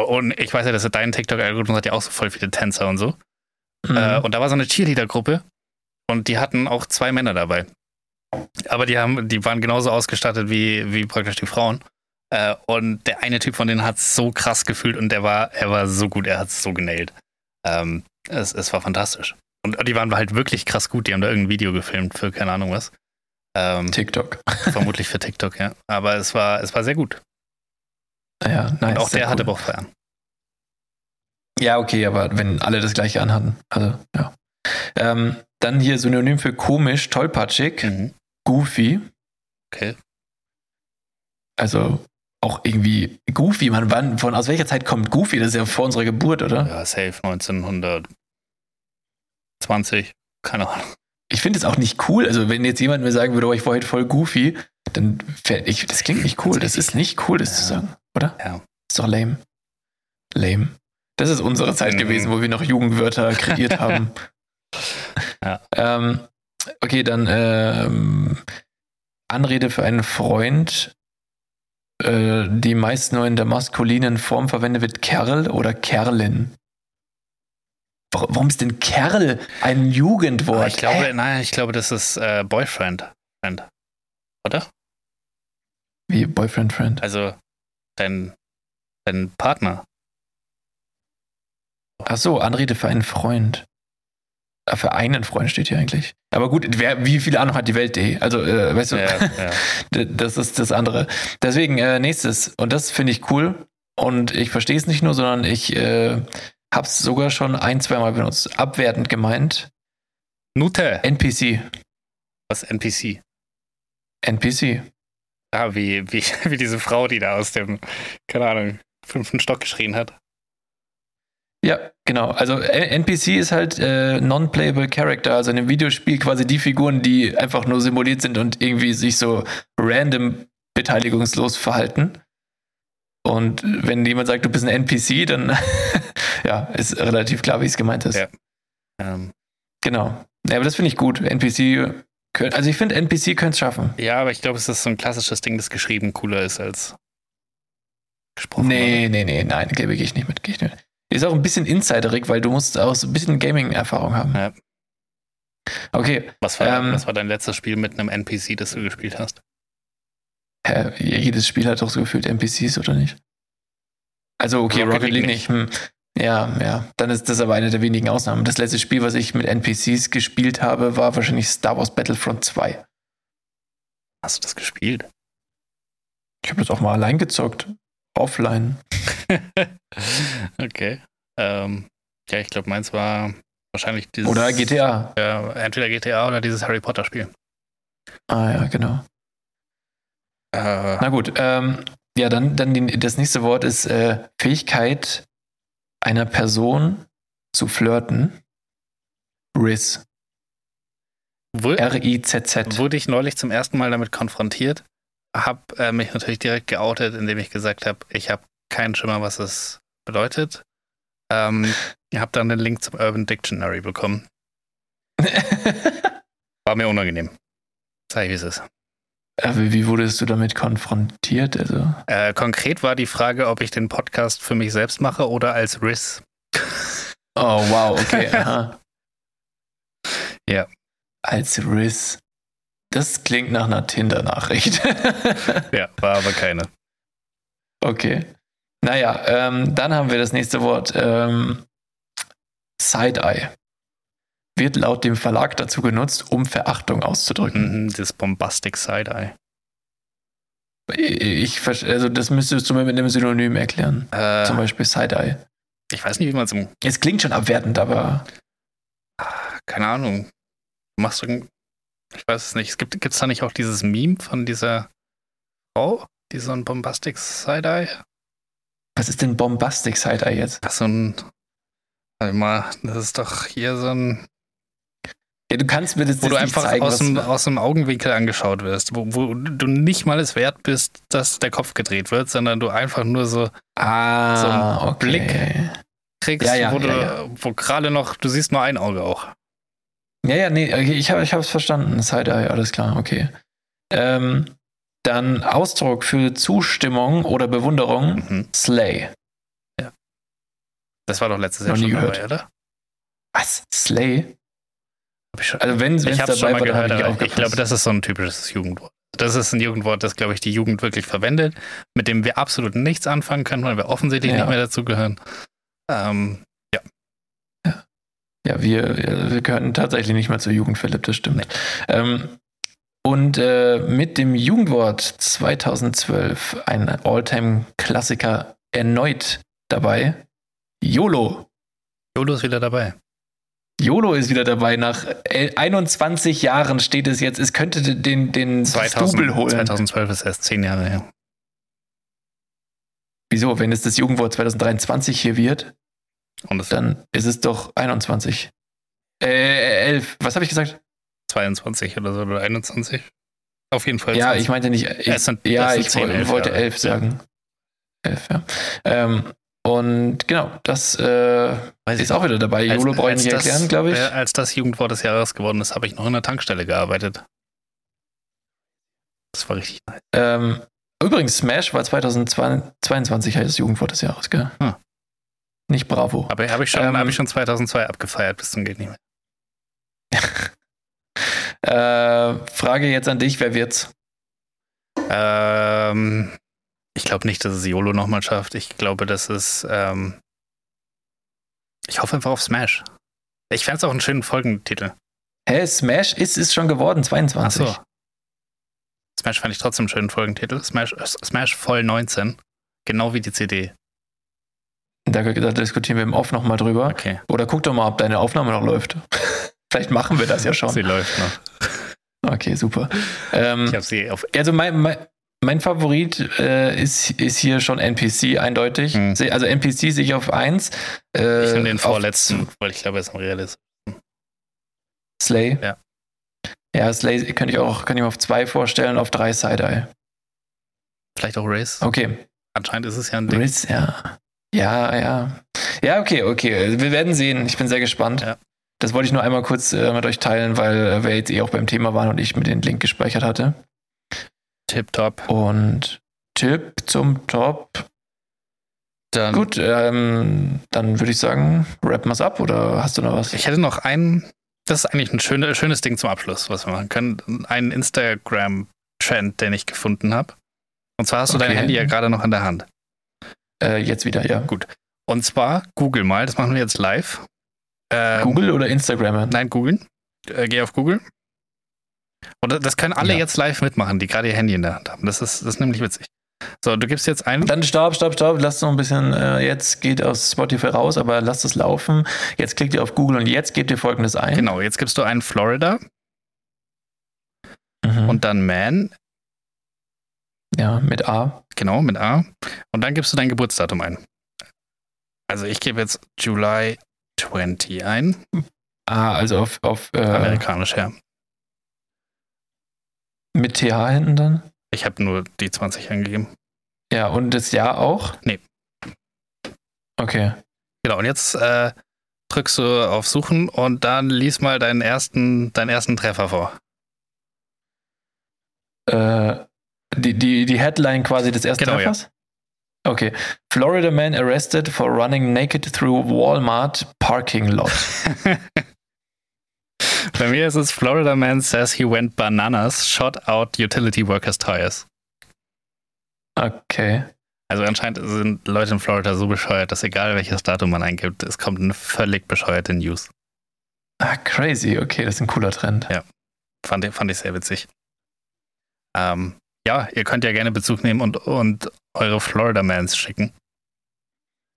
Speaker 5: und ich weiß ja, dass dein TikTok-Algorithmus hat ja auch so voll viele Tänzer und so.
Speaker 4: Mhm.
Speaker 5: Äh, und da war so eine Cheerleader-Gruppe und die hatten auch zwei Männer dabei. Aber die haben, die waren genauso ausgestattet wie, wie praktisch die Frauen. Äh, und der eine Typ von denen hat so krass gefühlt und der war, er war so gut, er hat es so genailt. Ähm, es, es war fantastisch. Und die waren halt wirklich krass gut. Die haben da irgendein Video gefilmt für keine Ahnung was. Ähm,
Speaker 4: TikTok.
Speaker 5: vermutlich für TikTok, ja. Aber es war, es war sehr gut.
Speaker 4: Ja, nice.
Speaker 5: und auch der
Speaker 4: cool.
Speaker 5: hatte Bauchfrei an.
Speaker 4: Ja, okay, aber wenn alle das gleiche anhatten. Also, ja. Ähm, dann hier Synonym für komisch, tollpatschig,
Speaker 5: Mhm.
Speaker 4: goofy.
Speaker 5: Okay.
Speaker 4: Also auch irgendwie goofy. Man, wann, von aus welcher Zeit kommt goofy? Das ist ja vor unserer Geburt, oder?
Speaker 5: Ja, safe 1920. Keine Ahnung.
Speaker 4: Ich finde es auch nicht cool. Also, wenn jetzt jemand mir sagen würde, oh, ich war heute voll goofy, dann fänd ich, das klingt nicht cool. Das ist nicht cool, das zu
Speaker 5: Ja.
Speaker 4: sagen, oder?
Speaker 5: Ja.
Speaker 4: Ist doch lame. Lame. Das ist unsere Zeit
Speaker 5: Mhm.
Speaker 4: gewesen, wo wir noch Jugendwörter kreiert haben.
Speaker 5: Ja.
Speaker 4: Ähm, okay, dann ähm, Anrede für einen Freund, äh, die meist nur in der maskulinen Form verwendet wird, Kerl oder Kerlin. Warum, ist denn Kerl ein Jugendwort?
Speaker 5: Ah, ich glaube,
Speaker 4: Hä?
Speaker 5: nein, ich glaube, das ist äh, Boyfriend. Friend. Oder?
Speaker 4: Wie Boyfriend, Friend.
Speaker 5: Also dein, dein Partner.
Speaker 4: Ach so, Anrede für einen Freund. Für einen Freund steht hier eigentlich. Aber gut, wer, wie viele Ahnung hat die Welt.de? Also, äh, weißt du,
Speaker 5: Ja, ja.
Speaker 4: Das ist das andere. Deswegen, äh, nächstes. Und das finde ich cool. Und ich verstehe es nicht nur, sondern ich äh, habe es sogar schon ein, zweimal benutzt. Abwertend gemeint.
Speaker 5: Nute.
Speaker 4: NPC.
Speaker 5: Was NPC?
Speaker 4: NPC.
Speaker 5: Ah, wie, wie, wie diese Frau, die da aus dem, keine Ahnung, fünften Stock geschrien hat.
Speaker 4: Ja, genau. Also NPC ist halt äh, non-playable Character, also in einem Videospiel quasi die Figuren, die einfach nur simuliert sind und irgendwie sich so random beteiligungslos verhalten. Und wenn jemand sagt, du bist ein NPC, dann ja, ist relativ klar, wie es gemeint ist.
Speaker 5: Ja. Ähm,
Speaker 4: Genau. Ja, aber das finde ich gut. NPC können, also ich finde, NPC können es schaffen.
Speaker 5: ja, aber ich glaube, es ist so ein klassisches Ding, das geschrieben cooler ist als gesprochen.
Speaker 4: Nee, nee, nee, nein, gehe ich nicht mit. Geh ich nicht. mit. Ist auch ein bisschen insiderig, weil du musst auch so ein bisschen Gaming-Erfahrung haben.
Speaker 5: Ja.
Speaker 4: Okay,
Speaker 5: Was war,
Speaker 4: Ähm,
Speaker 5: was war dein letztes Spiel mit einem NPC, das du gespielt hast?
Speaker 4: Hä, jedes Spiel hat doch so gefühlt NPCs, oder nicht? Also, okay,
Speaker 5: Rocket
Speaker 4: Rocket, League nicht. Hm. Ja, ja. Dann ist das aber eine der wenigen Ausnahmen. Das letzte Spiel, was ich mit NPCs gespielt habe, war wahrscheinlich Star Wars Battlefront 2.
Speaker 5: Hast du das gespielt?
Speaker 4: Ich habe das auch mal allein gezockt. Offline.
Speaker 5: okay. Ähm, ja, ich glaube, meins war wahrscheinlich dieses.
Speaker 4: Oder GTA.
Speaker 5: Ja, entweder GTA oder dieses Harry Potter Spiel.
Speaker 4: Ah ja, genau.
Speaker 5: Äh,
Speaker 4: Na gut, ähm, ja, dann, dann die, das nächste Wort ist äh, Fähigkeit einer Person zu flirten. Riz. R-I-Z-Z.
Speaker 5: wurde ich neulich zum ersten Mal damit konfrontiert, habe äh, mich natürlich direkt geoutet, indem ich gesagt habe, ich habe keinen Schimmer, was es bedeutet. Ähm, ich habe dann den Link zum Urban Dictionary bekommen. War mir unangenehm. Ich, wie es ist.
Speaker 4: Aber wie wurdest du damit konfrontiert? Also,
Speaker 5: Äh, konkret war die Frage, ob ich den Podcast für mich selbst mache oder als Riss.
Speaker 4: oh, wow, okay. Aha.
Speaker 5: Ja.
Speaker 4: Als Riz. Das klingt nach einer Tinder-Nachricht.
Speaker 5: Ja, war aber keine.
Speaker 4: okay. Naja, ähm, dann haben wir das nächste Wort. Ähm, Side-Eye. Wird laut dem Verlag dazu genutzt, um Verachtung auszudrücken.
Speaker 5: Mhm, das Bombastic Side-Eye.
Speaker 4: Ich, also das müsstest du mir mit einem Synonym erklären.
Speaker 5: Äh,
Speaker 4: Zum Beispiel Side-Eye.
Speaker 5: ich weiß nicht, wie man es.
Speaker 4: Es klingt schon abwertend, aber
Speaker 5: Keine Ahnung. Du machst. Ich weiß es nicht. Es gibt gibt's da nicht auch dieses Meme von dieser Frau, die so ein Bombastic Side-Eye?
Speaker 4: was ist denn Bombastic Side-Eye jetzt?
Speaker 5: Das ist so ein. Warte mal, das ist doch hier so ein.
Speaker 4: Ja, du kannst mir das
Speaker 5: Wo du einfach
Speaker 4: zeigen,
Speaker 5: aus dem, aus dem Augenwinkel angeschaut wirst, wo, wo du nicht mal es wert bist, dass der Kopf gedreht wird, sondern du einfach nur so
Speaker 4: Ah,
Speaker 5: so ein
Speaker 4: okay.
Speaker 5: Blick. kriegst,
Speaker 4: Ja, ja,
Speaker 5: wo, du,
Speaker 4: ja,
Speaker 5: wo gerade noch, du siehst nur ein Auge auch.
Speaker 4: Ja, ja, nee, ich habe es verstanden. Side-Eye, alles klar, okay. Ähm, dann Ausdruck für Zustimmung oder Bewunderung,
Speaker 5: Mhm.
Speaker 4: Slay.
Speaker 5: Das war doch letztes Jahr schon
Speaker 4: gehört.
Speaker 5: dabei, oder?
Speaker 4: Was? Slay?
Speaker 5: Hab ich schon,
Speaker 4: Also wenn es dabei
Speaker 5: schon mal
Speaker 4: war,
Speaker 5: gehört,
Speaker 4: ich
Speaker 5: aber ich glaube, das ist so ein typisches Jugendwort. Das ist ein Jugendwort, das, glaube ich, die Jugend wirklich verwendet, mit dem wir absolut nichts anfangen können, weil wir offensichtlich
Speaker 4: Ja.
Speaker 5: nicht mehr dazu gehören. Ähm,
Speaker 4: Ja, wir, wir gehören tatsächlich nicht mehr zur Jugend, Philipp, das stimmt. Ähm, und äh, mit dem Jugendwort 2012 ein Alltime-Klassiker erneut dabei. YOLO.
Speaker 5: YOLO ist wieder dabei.
Speaker 4: YOLO ist wieder dabei. Nach el- 21 Jahren steht es jetzt. Es könnte den, den Double
Speaker 5: 2000,
Speaker 4: holen.
Speaker 5: 2012 ist erst zehn Jahre her.
Speaker 4: Wieso? Wenn es das Jugendwort 2023 hier wird,
Speaker 5: Und
Speaker 4: dann ist es doch 21. Äh, 11. Was habe ich gesagt?
Speaker 5: 22 oder so oder 21. Auf jeden Fall.
Speaker 4: Ja,
Speaker 5: 20.
Speaker 4: ich meinte nicht. Ich,
Speaker 5: sind-
Speaker 4: ja, ich
Speaker 5: 10,
Speaker 4: woll-
Speaker 5: 11
Speaker 4: wollte
Speaker 5: Jahre.
Speaker 4: 11 sagen. 11, ja. Ähm, und genau, das äh,
Speaker 5: Weiß
Speaker 4: ist auch wieder dabei. YOLO brauche ich nicht
Speaker 5: das,
Speaker 4: erklären, glaube ich.
Speaker 5: äh, Als das Jugendwort des Jahres geworden ist, habe ich noch in der Tankstelle gearbeitet. Das war richtig nice.
Speaker 4: Ähm, übrigens, Smash war 2022 das Jugendwort des Jahres, gell?
Speaker 5: Hm.
Speaker 4: Nicht Bravo.
Speaker 5: Aber habe ich, schon-
Speaker 4: Ähm,
Speaker 5: hab ich schon 2002 abgefeiert, bis zum geht nicht mehr.
Speaker 4: Äh, Frage jetzt an dich, wer wird's?
Speaker 5: Ähm, ich glaube nicht, dass es YOLO nochmal schafft. Ich glaube, dass es. Ähm, ich hoffe einfach auf Smash. Ich fände es auch einen schönen Folgentitel.
Speaker 4: Hä, Smash ist es schon geworden, 22.
Speaker 5: Achso. Smash fand ich trotzdem einen schönen Folgentitel. Smash, Smash voll 19. Genau wie die CD.
Speaker 4: Da, da diskutieren wir im Off nochmal drüber.
Speaker 5: Okay.
Speaker 4: Oder guck doch mal, ob deine Aufnahme noch läuft. Vielleicht machen wir das ja schon.
Speaker 5: Sie läuft noch.
Speaker 4: Okay, super. Ähm,
Speaker 5: Ich habe sie auf.
Speaker 4: also mein, mein, mein Favorit äh, ist, ist hier schon NPC eindeutig.
Speaker 5: Hm.
Speaker 4: Also NPC sehe ich auf 1. Äh,
Speaker 5: Ich finde den vorletzten, weil ich glaube, er ist am realistisch.
Speaker 4: Slay.
Speaker 5: Ja.
Speaker 4: Ja, Slay könnte ich auch könnte ich mir auf 2 vorstellen, auf 3 Side-Eye.
Speaker 5: Vielleicht auch Race.
Speaker 4: Okay.
Speaker 5: Anscheinend ist es ja ein Ding.
Speaker 4: Riz, ja. Ja, ja. Ja, okay, okay. Wir werden sehen. Ich bin sehr gespannt.
Speaker 5: Ja.
Speaker 4: Das wollte ich nur einmal kurz äh, mit euch teilen, weil äh, wir jetzt eh auch beim Thema waren und ich mir den Link gespeichert hatte.
Speaker 5: Tipptopp.
Speaker 4: Und Tipp zum Top.
Speaker 5: Dann
Speaker 4: Gut, ähm, dann würde ich sagen, rappen wir es ab oder hast du noch was?
Speaker 5: Ich hätte noch einen, das ist eigentlich ein schöne, schönes Ding zum Abschluss, was wir machen können. Einen Instagram-Trend, den ich gefunden habe. Und zwar hast du dein
Speaker 4: Okay.
Speaker 5: Handy ja gerade noch in der Hand.
Speaker 4: Äh, jetzt wieder, ja.
Speaker 5: Und zwar Google mal, das machen wir jetzt live. Ähm,
Speaker 4: Google oder Instagram?
Speaker 5: Nein, googeln. Äh, geh auf Google. Und das- können alle
Speaker 4: Ja.
Speaker 5: jetzt live mitmachen, die gerade ihr Handy in der Hand haben. Das ist, das ist nämlich witzig. So, du gibst jetzt ein.
Speaker 4: Dann stopp, stopp, stopp. Lasst noch ein bisschen, äh, jetzt geht aus Spotify raus, aber lasst es laufen. Jetzt klickt ihr auf Google und jetzt gebt ihr folgendes ein.
Speaker 5: Genau, jetzt gibst du ein Florida
Speaker 4: Mhm.
Speaker 5: und dann Man,
Speaker 4: ja, mit A.
Speaker 5: genau, mit A. Und dann gibst du dein Geburtsdatum ein. Also ich gebe jetzt July 20 ein.
Speaker 4: Ah, also auf, auf äh,
Speaker 5: Amerikanisch, ja.
Speaker 4: mit TH hinten dann?
Speaker 5: Ich habe nur die 20 eingegeben.
Speaker 4: Ja, und das Jahr auch?
Speaker 5: Nee.
Speaker 4: Okay.
Speaker 5: Genau, und jetzt äh, drückst du auf Suchen und dann lies mal deinen ersten, deinen ersten Treffer vor.
Speaker 4: Äh, die, die, die Headline quasi des ersten
Speaker 5: Genau, ja.
Speaker 4: Treffers? Okay. Florida man arrested for running naked through Walmart parking lot.
Speaker 5: Bei mir ist es Florida man says he went bananas, shot out utility workers tires.
Speaker 4: Okay.
Speaker 5: Also anscheinend sind Leute in Florida so bescheuert, dass egal welches Datum man eingibt, es kommt eine völlig bescheuerte News.
Speaker 4: Ah, crazy. Okay, das ist ein cooler Trend.
Speaker 5: Fand, ich- fand ich sehr witzig. Ähm, ja, ihr könnt ja gerne Bezug nehmen und, und eure Florida Mans schicken.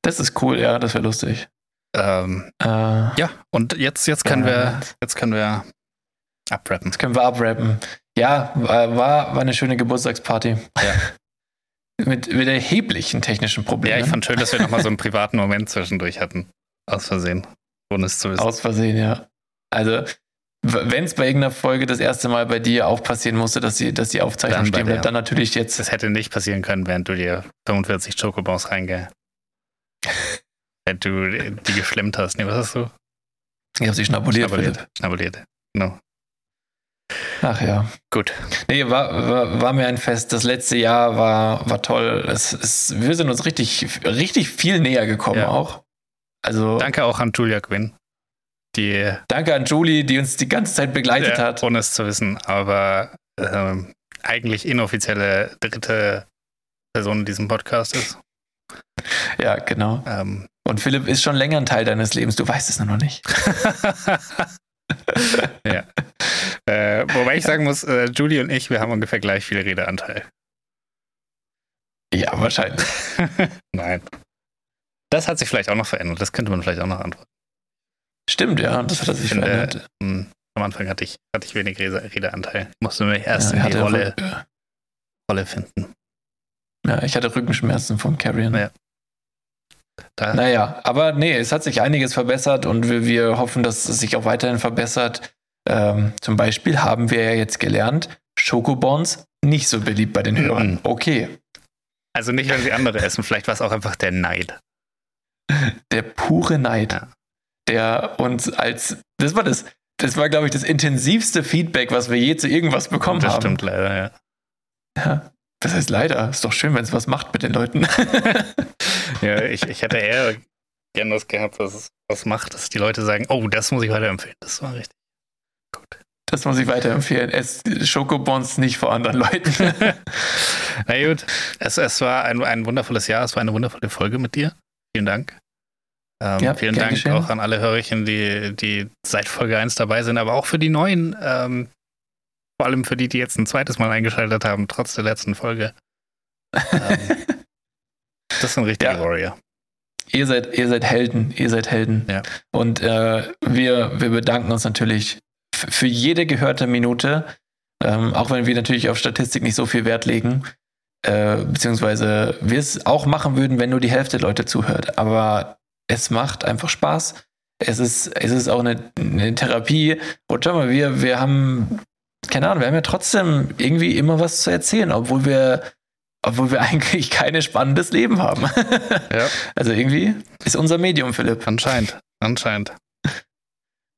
Speaker 4: Das ist cool, ja, das wäre lustig.
Speaker 5: Ähm,
Speaker 4: Äh,
Speaker 5: ja, und jetzt, jetzt können wir, jetzt können wir abrappen.
Speaker 4: Das können wir abrappen. Ja, war, war war eine schöne Geburtstagsparty.
Speaker 5: Ja.
Speaker 4: mit, mit erheblichen technischen Problemen.
Speaker 5: Ja, ich fand schön, dass wir nochmal so einen privaten Moment zwischendurch hatten. Aus Versehen. Ohne es zu wissen.
Speaker 4: Aus Versehen, ja. Also, wenn es bei irgendeiner Folge das erste Mal bei dir auch passieren musste, dass die, dass die Aufzeichnung
Speaker 5: Dann
Speaker 4: stehen bleibt, dann natürlich jetzt.
Speaker 5: Das hätte nicht passieren können, während du dir 45 Chocobons reinge... wenn du die geschlemmt hast. Nee, was hast du?
Speaker 4: Ich habe sie schnabuliert.
Speaker 5: Schnabuliert. Schnabuliert. Genau.
Speaker 4: Ach ja.
Speaker 5: Gut.
Speaker 4: Nee, war, war, war mir ein Fest. Das letzte Jahr war, war toll. Es, es, wir sind uns richtig, richtig viel näher gekommen
Speaker 5: Ja.
Speaker 4: auch. Also
Speaker 5: Danke auch an Julia Quinn, die
Speaker 4: danke an Julie, die uns die ganze Zeit begleitet
Speaker 5: Ja,
Speaker 4: hat.
Speaker 5: ohne es zu wissen, aber ähm, eigentlich inoffizielle dritte Person in diesem Podcast ist.
Speaker 4: Ja, genau.
Speaker 5: Ähm,
Speaker 4: Und Philipp ist schon länger ein Teil deines Lebens. Du weißt es nur noch nicht.
Speaker 5: ja. Äh, wobei ich sagen muss, äh, Julie und ich, wir haben ungefähr gleich viel Redeanteil.
Speaker 4: Ja, wahrscheinlich.
Speaker 5: Nein. Das hat sich vielleicht auch noch verändert. Das könnte man vielleicht auch noch antworten.
Speaker 4: Stimmt, ja. Das hat er sich verändert.
Speaker 5: Hm, am Anfang hatte ich, hatte ich wenig Rede, Redeanteil. Ich musste mich erst
Speaker 4: Ja,
Speaker 5: in die Rolle,
Speaker 4: Rück-
Speaker 5: Rolle finden.
Speaker 4: ja, ich hatte Rückenschmerzen vom Carrion.
Speaker 5: Ja. Da,
Speaker 4: Naja, aber nee, es hat sich einiges verbessert und wir, wir hoffen, dass es sich auch weiterhin verbessert. Ähm, zum Beispiel haben wir ja jetzt gelernt, Schokobons nicht so beliebt bei den Hörern.
Speaker 5: Mhm.
Speaker 4: Okay,
Speaker 5: Also nicht, wenn sie andere essen, vielleicht war es auch einfach der Neid.
Speaker 4: der pure Neid,
Speaker 5: Ja.
Speaker 4: Der uns als, das war das, das war, glaube ich, das intensivste Feedback, was wir je zu irgendwas bekommen
Speaker 5: das
Speaker 4: haben.
Speaker 5: stimmt leider, ja.
Speaker 4: Ja. Das heißt leider, ist doch schön, wenn es was macht mit den Leuten.
Speaker 5: Ja, ich, ich hätte eher gern was gehabt, dass es was macht, dass die Leute sagen, oh, das muss ich weiterempfehlen. Das war richtig gut.
Speaker 4: Das muss ich weiterempfehlen. Es Schokobons nicht vor anderen Leuten.
Speaker 5: Na gut, es, es war ein, ein wundervolles Jahr, es war eine wundervolle Folge mit dir. Vielen Dank. Ähm,
Speaker 4: Ja,
Speaker 5: vielen Dank
Speaker 4: geschehen.
Speaker 5: auch an alle Hörerchen, die, die seit Folge 1 dabei sind, aber auch für die neuen, ähm, vor allem für die, die jetzt ein zweites Mal eingeschaltet haben, trotz der letzten Folge. Ähm, das sind richtige
Speaker 4: Ja.
Speaker 5: Warrior.
Speaker 4: ihr seid, ihr seid Helden, ihr seid Helden.
Speaker 5: Ja.
Speaker 4: Und äh, wir, wir bedanken uns natürlich für jede gehörte Minute, ähm, auch wenn wir natürlich auf Statistik nicht so viel Wert legen, äh, beziehungsweise wir es auch machen würden, wenn nur die Hälfte der Leute zuhört. Aber es macht einfach Spaß. Es ist, es ist auch eine, eine Therapie. Und schau mal, wir, wir haben, keine Ahnung, wir haben ja trotzdem irgendwie immer was zu erzählen, obwohl wir, obwohl wir eigentlich kein spannendes Leben haben.
Speaker 5: Ja.
Speaker 4: Also irgendwie ist unser Medium, Philipp.
Speaker 5: Anscheinend. Anscheinend.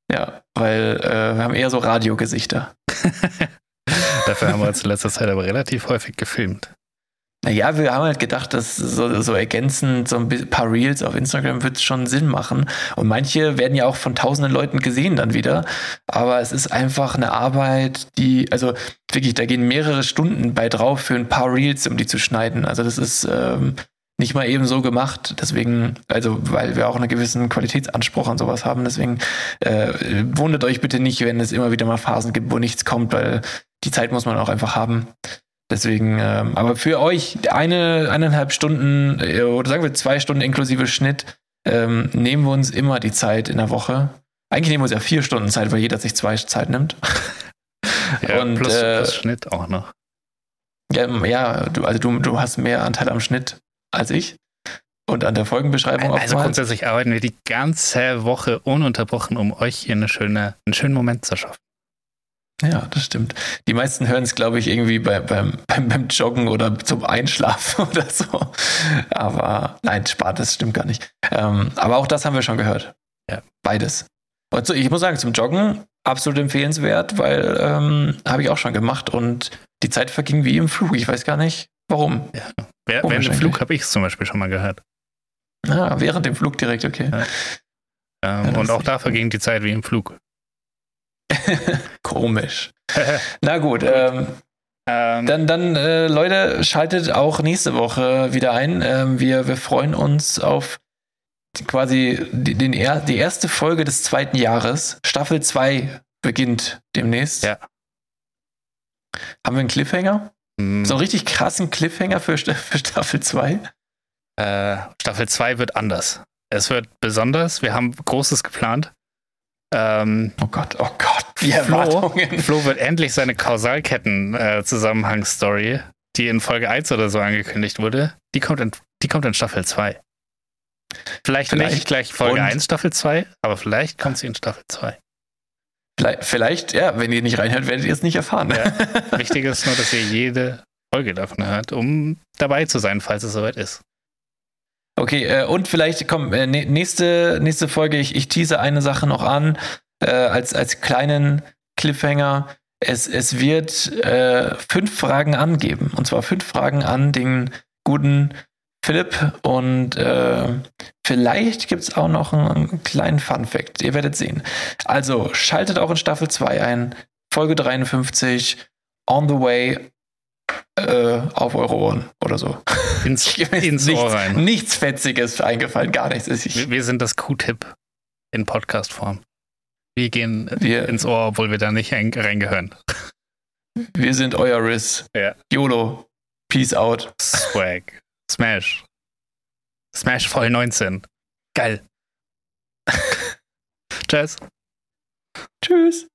Speaker 4: Ja, weil äh, wir haben eher so Radiogesichter.
Speaker 5: Dafür haben wir uns in letzter Zeit aber relativ häufig gefilmt.
Speaker 4: Naja, wir haben halt gedacht, dass so, so ergänzend so ein paar Reels auf Instagram wird schon Sinn machen. Und manche werden ja auch von tausenden Leuten gesehen dann wieder. Aber es ist einfach eine Arbeit, die, also wirklich, da gehen mehrere Stunden bei drauf für ein paar Reels, um die zu schneiden. Also das ist ähm, nicht mal eben so gemacht. Deswegen, also weil wir auch einen gewissen Qualitätsanspruch an sowas haben. Deswegen äh, wundert euch bitte nicht, wenn es immer wieder mal Phasen gibt, wo nichts kommt, weil die Zeit muss man auch einfach haben. Deswegen, ähm, aber für euch eine, eineinhalb Stunden äh, oder sagen wir zwei Stunden inklusive Schnitt, ähm, nehmen wir uns immer die Zeit in der Woche. Eigentlich nehmen wir uns ja vier Stunden Zeit, weil jeder sich zwei Zeit nimmt.
Speaker 5: Ja,
Speaker 4: Und,
Speaker 5: plus,
Speaker 4: äh,
Speaker 5: plus Schnitt auch noch.
Speaker 4: Ja, ja du, also du, du hast mehr Anteil am Schnitt als ich. Und an der Folgenbeschreibung
Speaker 5: Also
Speaker 4: oftmals.
Speaker 5: grundsätzlich arbeiten wir die ganze Woche ununterbrochen, um euch hier eine schöne, einen schönen Moment zu schaffen.
Speaker 4: Ja, das stimmt. Die meisten hören es, glaube ich, irgendwie bei, beim, beim, beim Joggen oder zum Einschlafen oder so. Aber nein, Spaß, das stimmt gar nicht. Ähm, aber auch das haben wir schon gehört.
Speaker 5: Ja.
Speaker 4: Beides. Und so, ich muss sagen, zum Joggen absolut empfehlenswert, weil ähm, habe ich auch schon gemacht und die Zeit verging wie im Flug. Ich weiß gar nicht, warum.
Speaker 5: Wer,
Speaker 4: Komisch
Speaker 5: während dem. Flug habe ich es zum Beispiel schon mal gehört.
Speaker 4: Ah, während dem Flug direkt, okay.
Speaker 5: Ja. Ähm,
Speaker 4: das
Speaker 5: und auch da verging die Zeit wie im Flug.
Speaker 4: Komisch. Na gut, ähm,
Speaker 5: ähm,
Speaker 4: Dann, dann äh, Leute, schaltet auch nächste Woche wieder ein. Ähm, wir, wir freuen uns auf quasi die, den, er, die erste Folge des zweiten Jahres. Staffel 2 beginnt demnächst.
Speaker 5: Ja.
Speaker 4: Haben wir einen Cliffhanger?
Speaker 5: mh,
Speaker 4: So einen richtig krassen Cliffhanger für, für Staffel 2?
Speaker 5: äh, Staffel 2 wird anders. Es wird besonders. Wir haben Großes geplant. Ähm,
Speaker 4: Oh Gott, oh Gott, die
Speaker 5: Flo. Flo wird endlich seine Kausalketten-Zusammenhangsstory, die in Folge 1 oder so angekündigt wurde, die kommt in, die kommt in Staffel 2. Vielleicht,
Speaker 4: Vielleicht.
Speaker 5: nicht gleich Folge
Speaker 4: Und-
Speaker 5: 1, Staffel 2, aber vielleicht kommt sie in Staffel 2.
Speaker 4: Vielleicht, vielleicht, ja, wenn ihr nicht reinhört, werdet ihr es nicht erfahren.
Speaker 5: Ja. Wichtig ist nur, dass ihr jede Folge davon hört, um dabei zu sein, falls es soweit ist.
Speaker 4: Okay, äh, und vielleicht, komm, äh, nä- nächste, nächste Folge, ich, ich tease eine Sache noch an, äh, als, als kleinen Cliffhanger. Es, es wird äh, fünf Fragen angeben. Und zwar fünf Fragen an den guten Philipp. Und äh, vielleicht gibt es auch noch einen, einen kleinen Fun-Fact. Ihr werdet sehen. Also schaltet auch in Staffel 2 ein. Folge 53, On the Way äh, auf eure Ohren oder so.
Speaker 5: Ins, ins
Speaker 4: nichts,
Speaker 5: Ohr rein.
Speaker 4: nichts Fetziges eingefallen, gar nichts. Ich,
Speaker 5: Wir, wir sind das Q-Tip in Podcast-Form. Wir gehen
Speaker 4: wir,
Speaker 5: ins Ohr, obwohl wir da nicht rein- reingehören.
Speaker 4: wir sind euer Riss.
Speaker 5: Ja.
Speaker 4: YOLO. Peace out.
Speaker 5: Swag. Smash. Smash voll 19. Geil. Tschüss.
Speaker 4: Tschüss.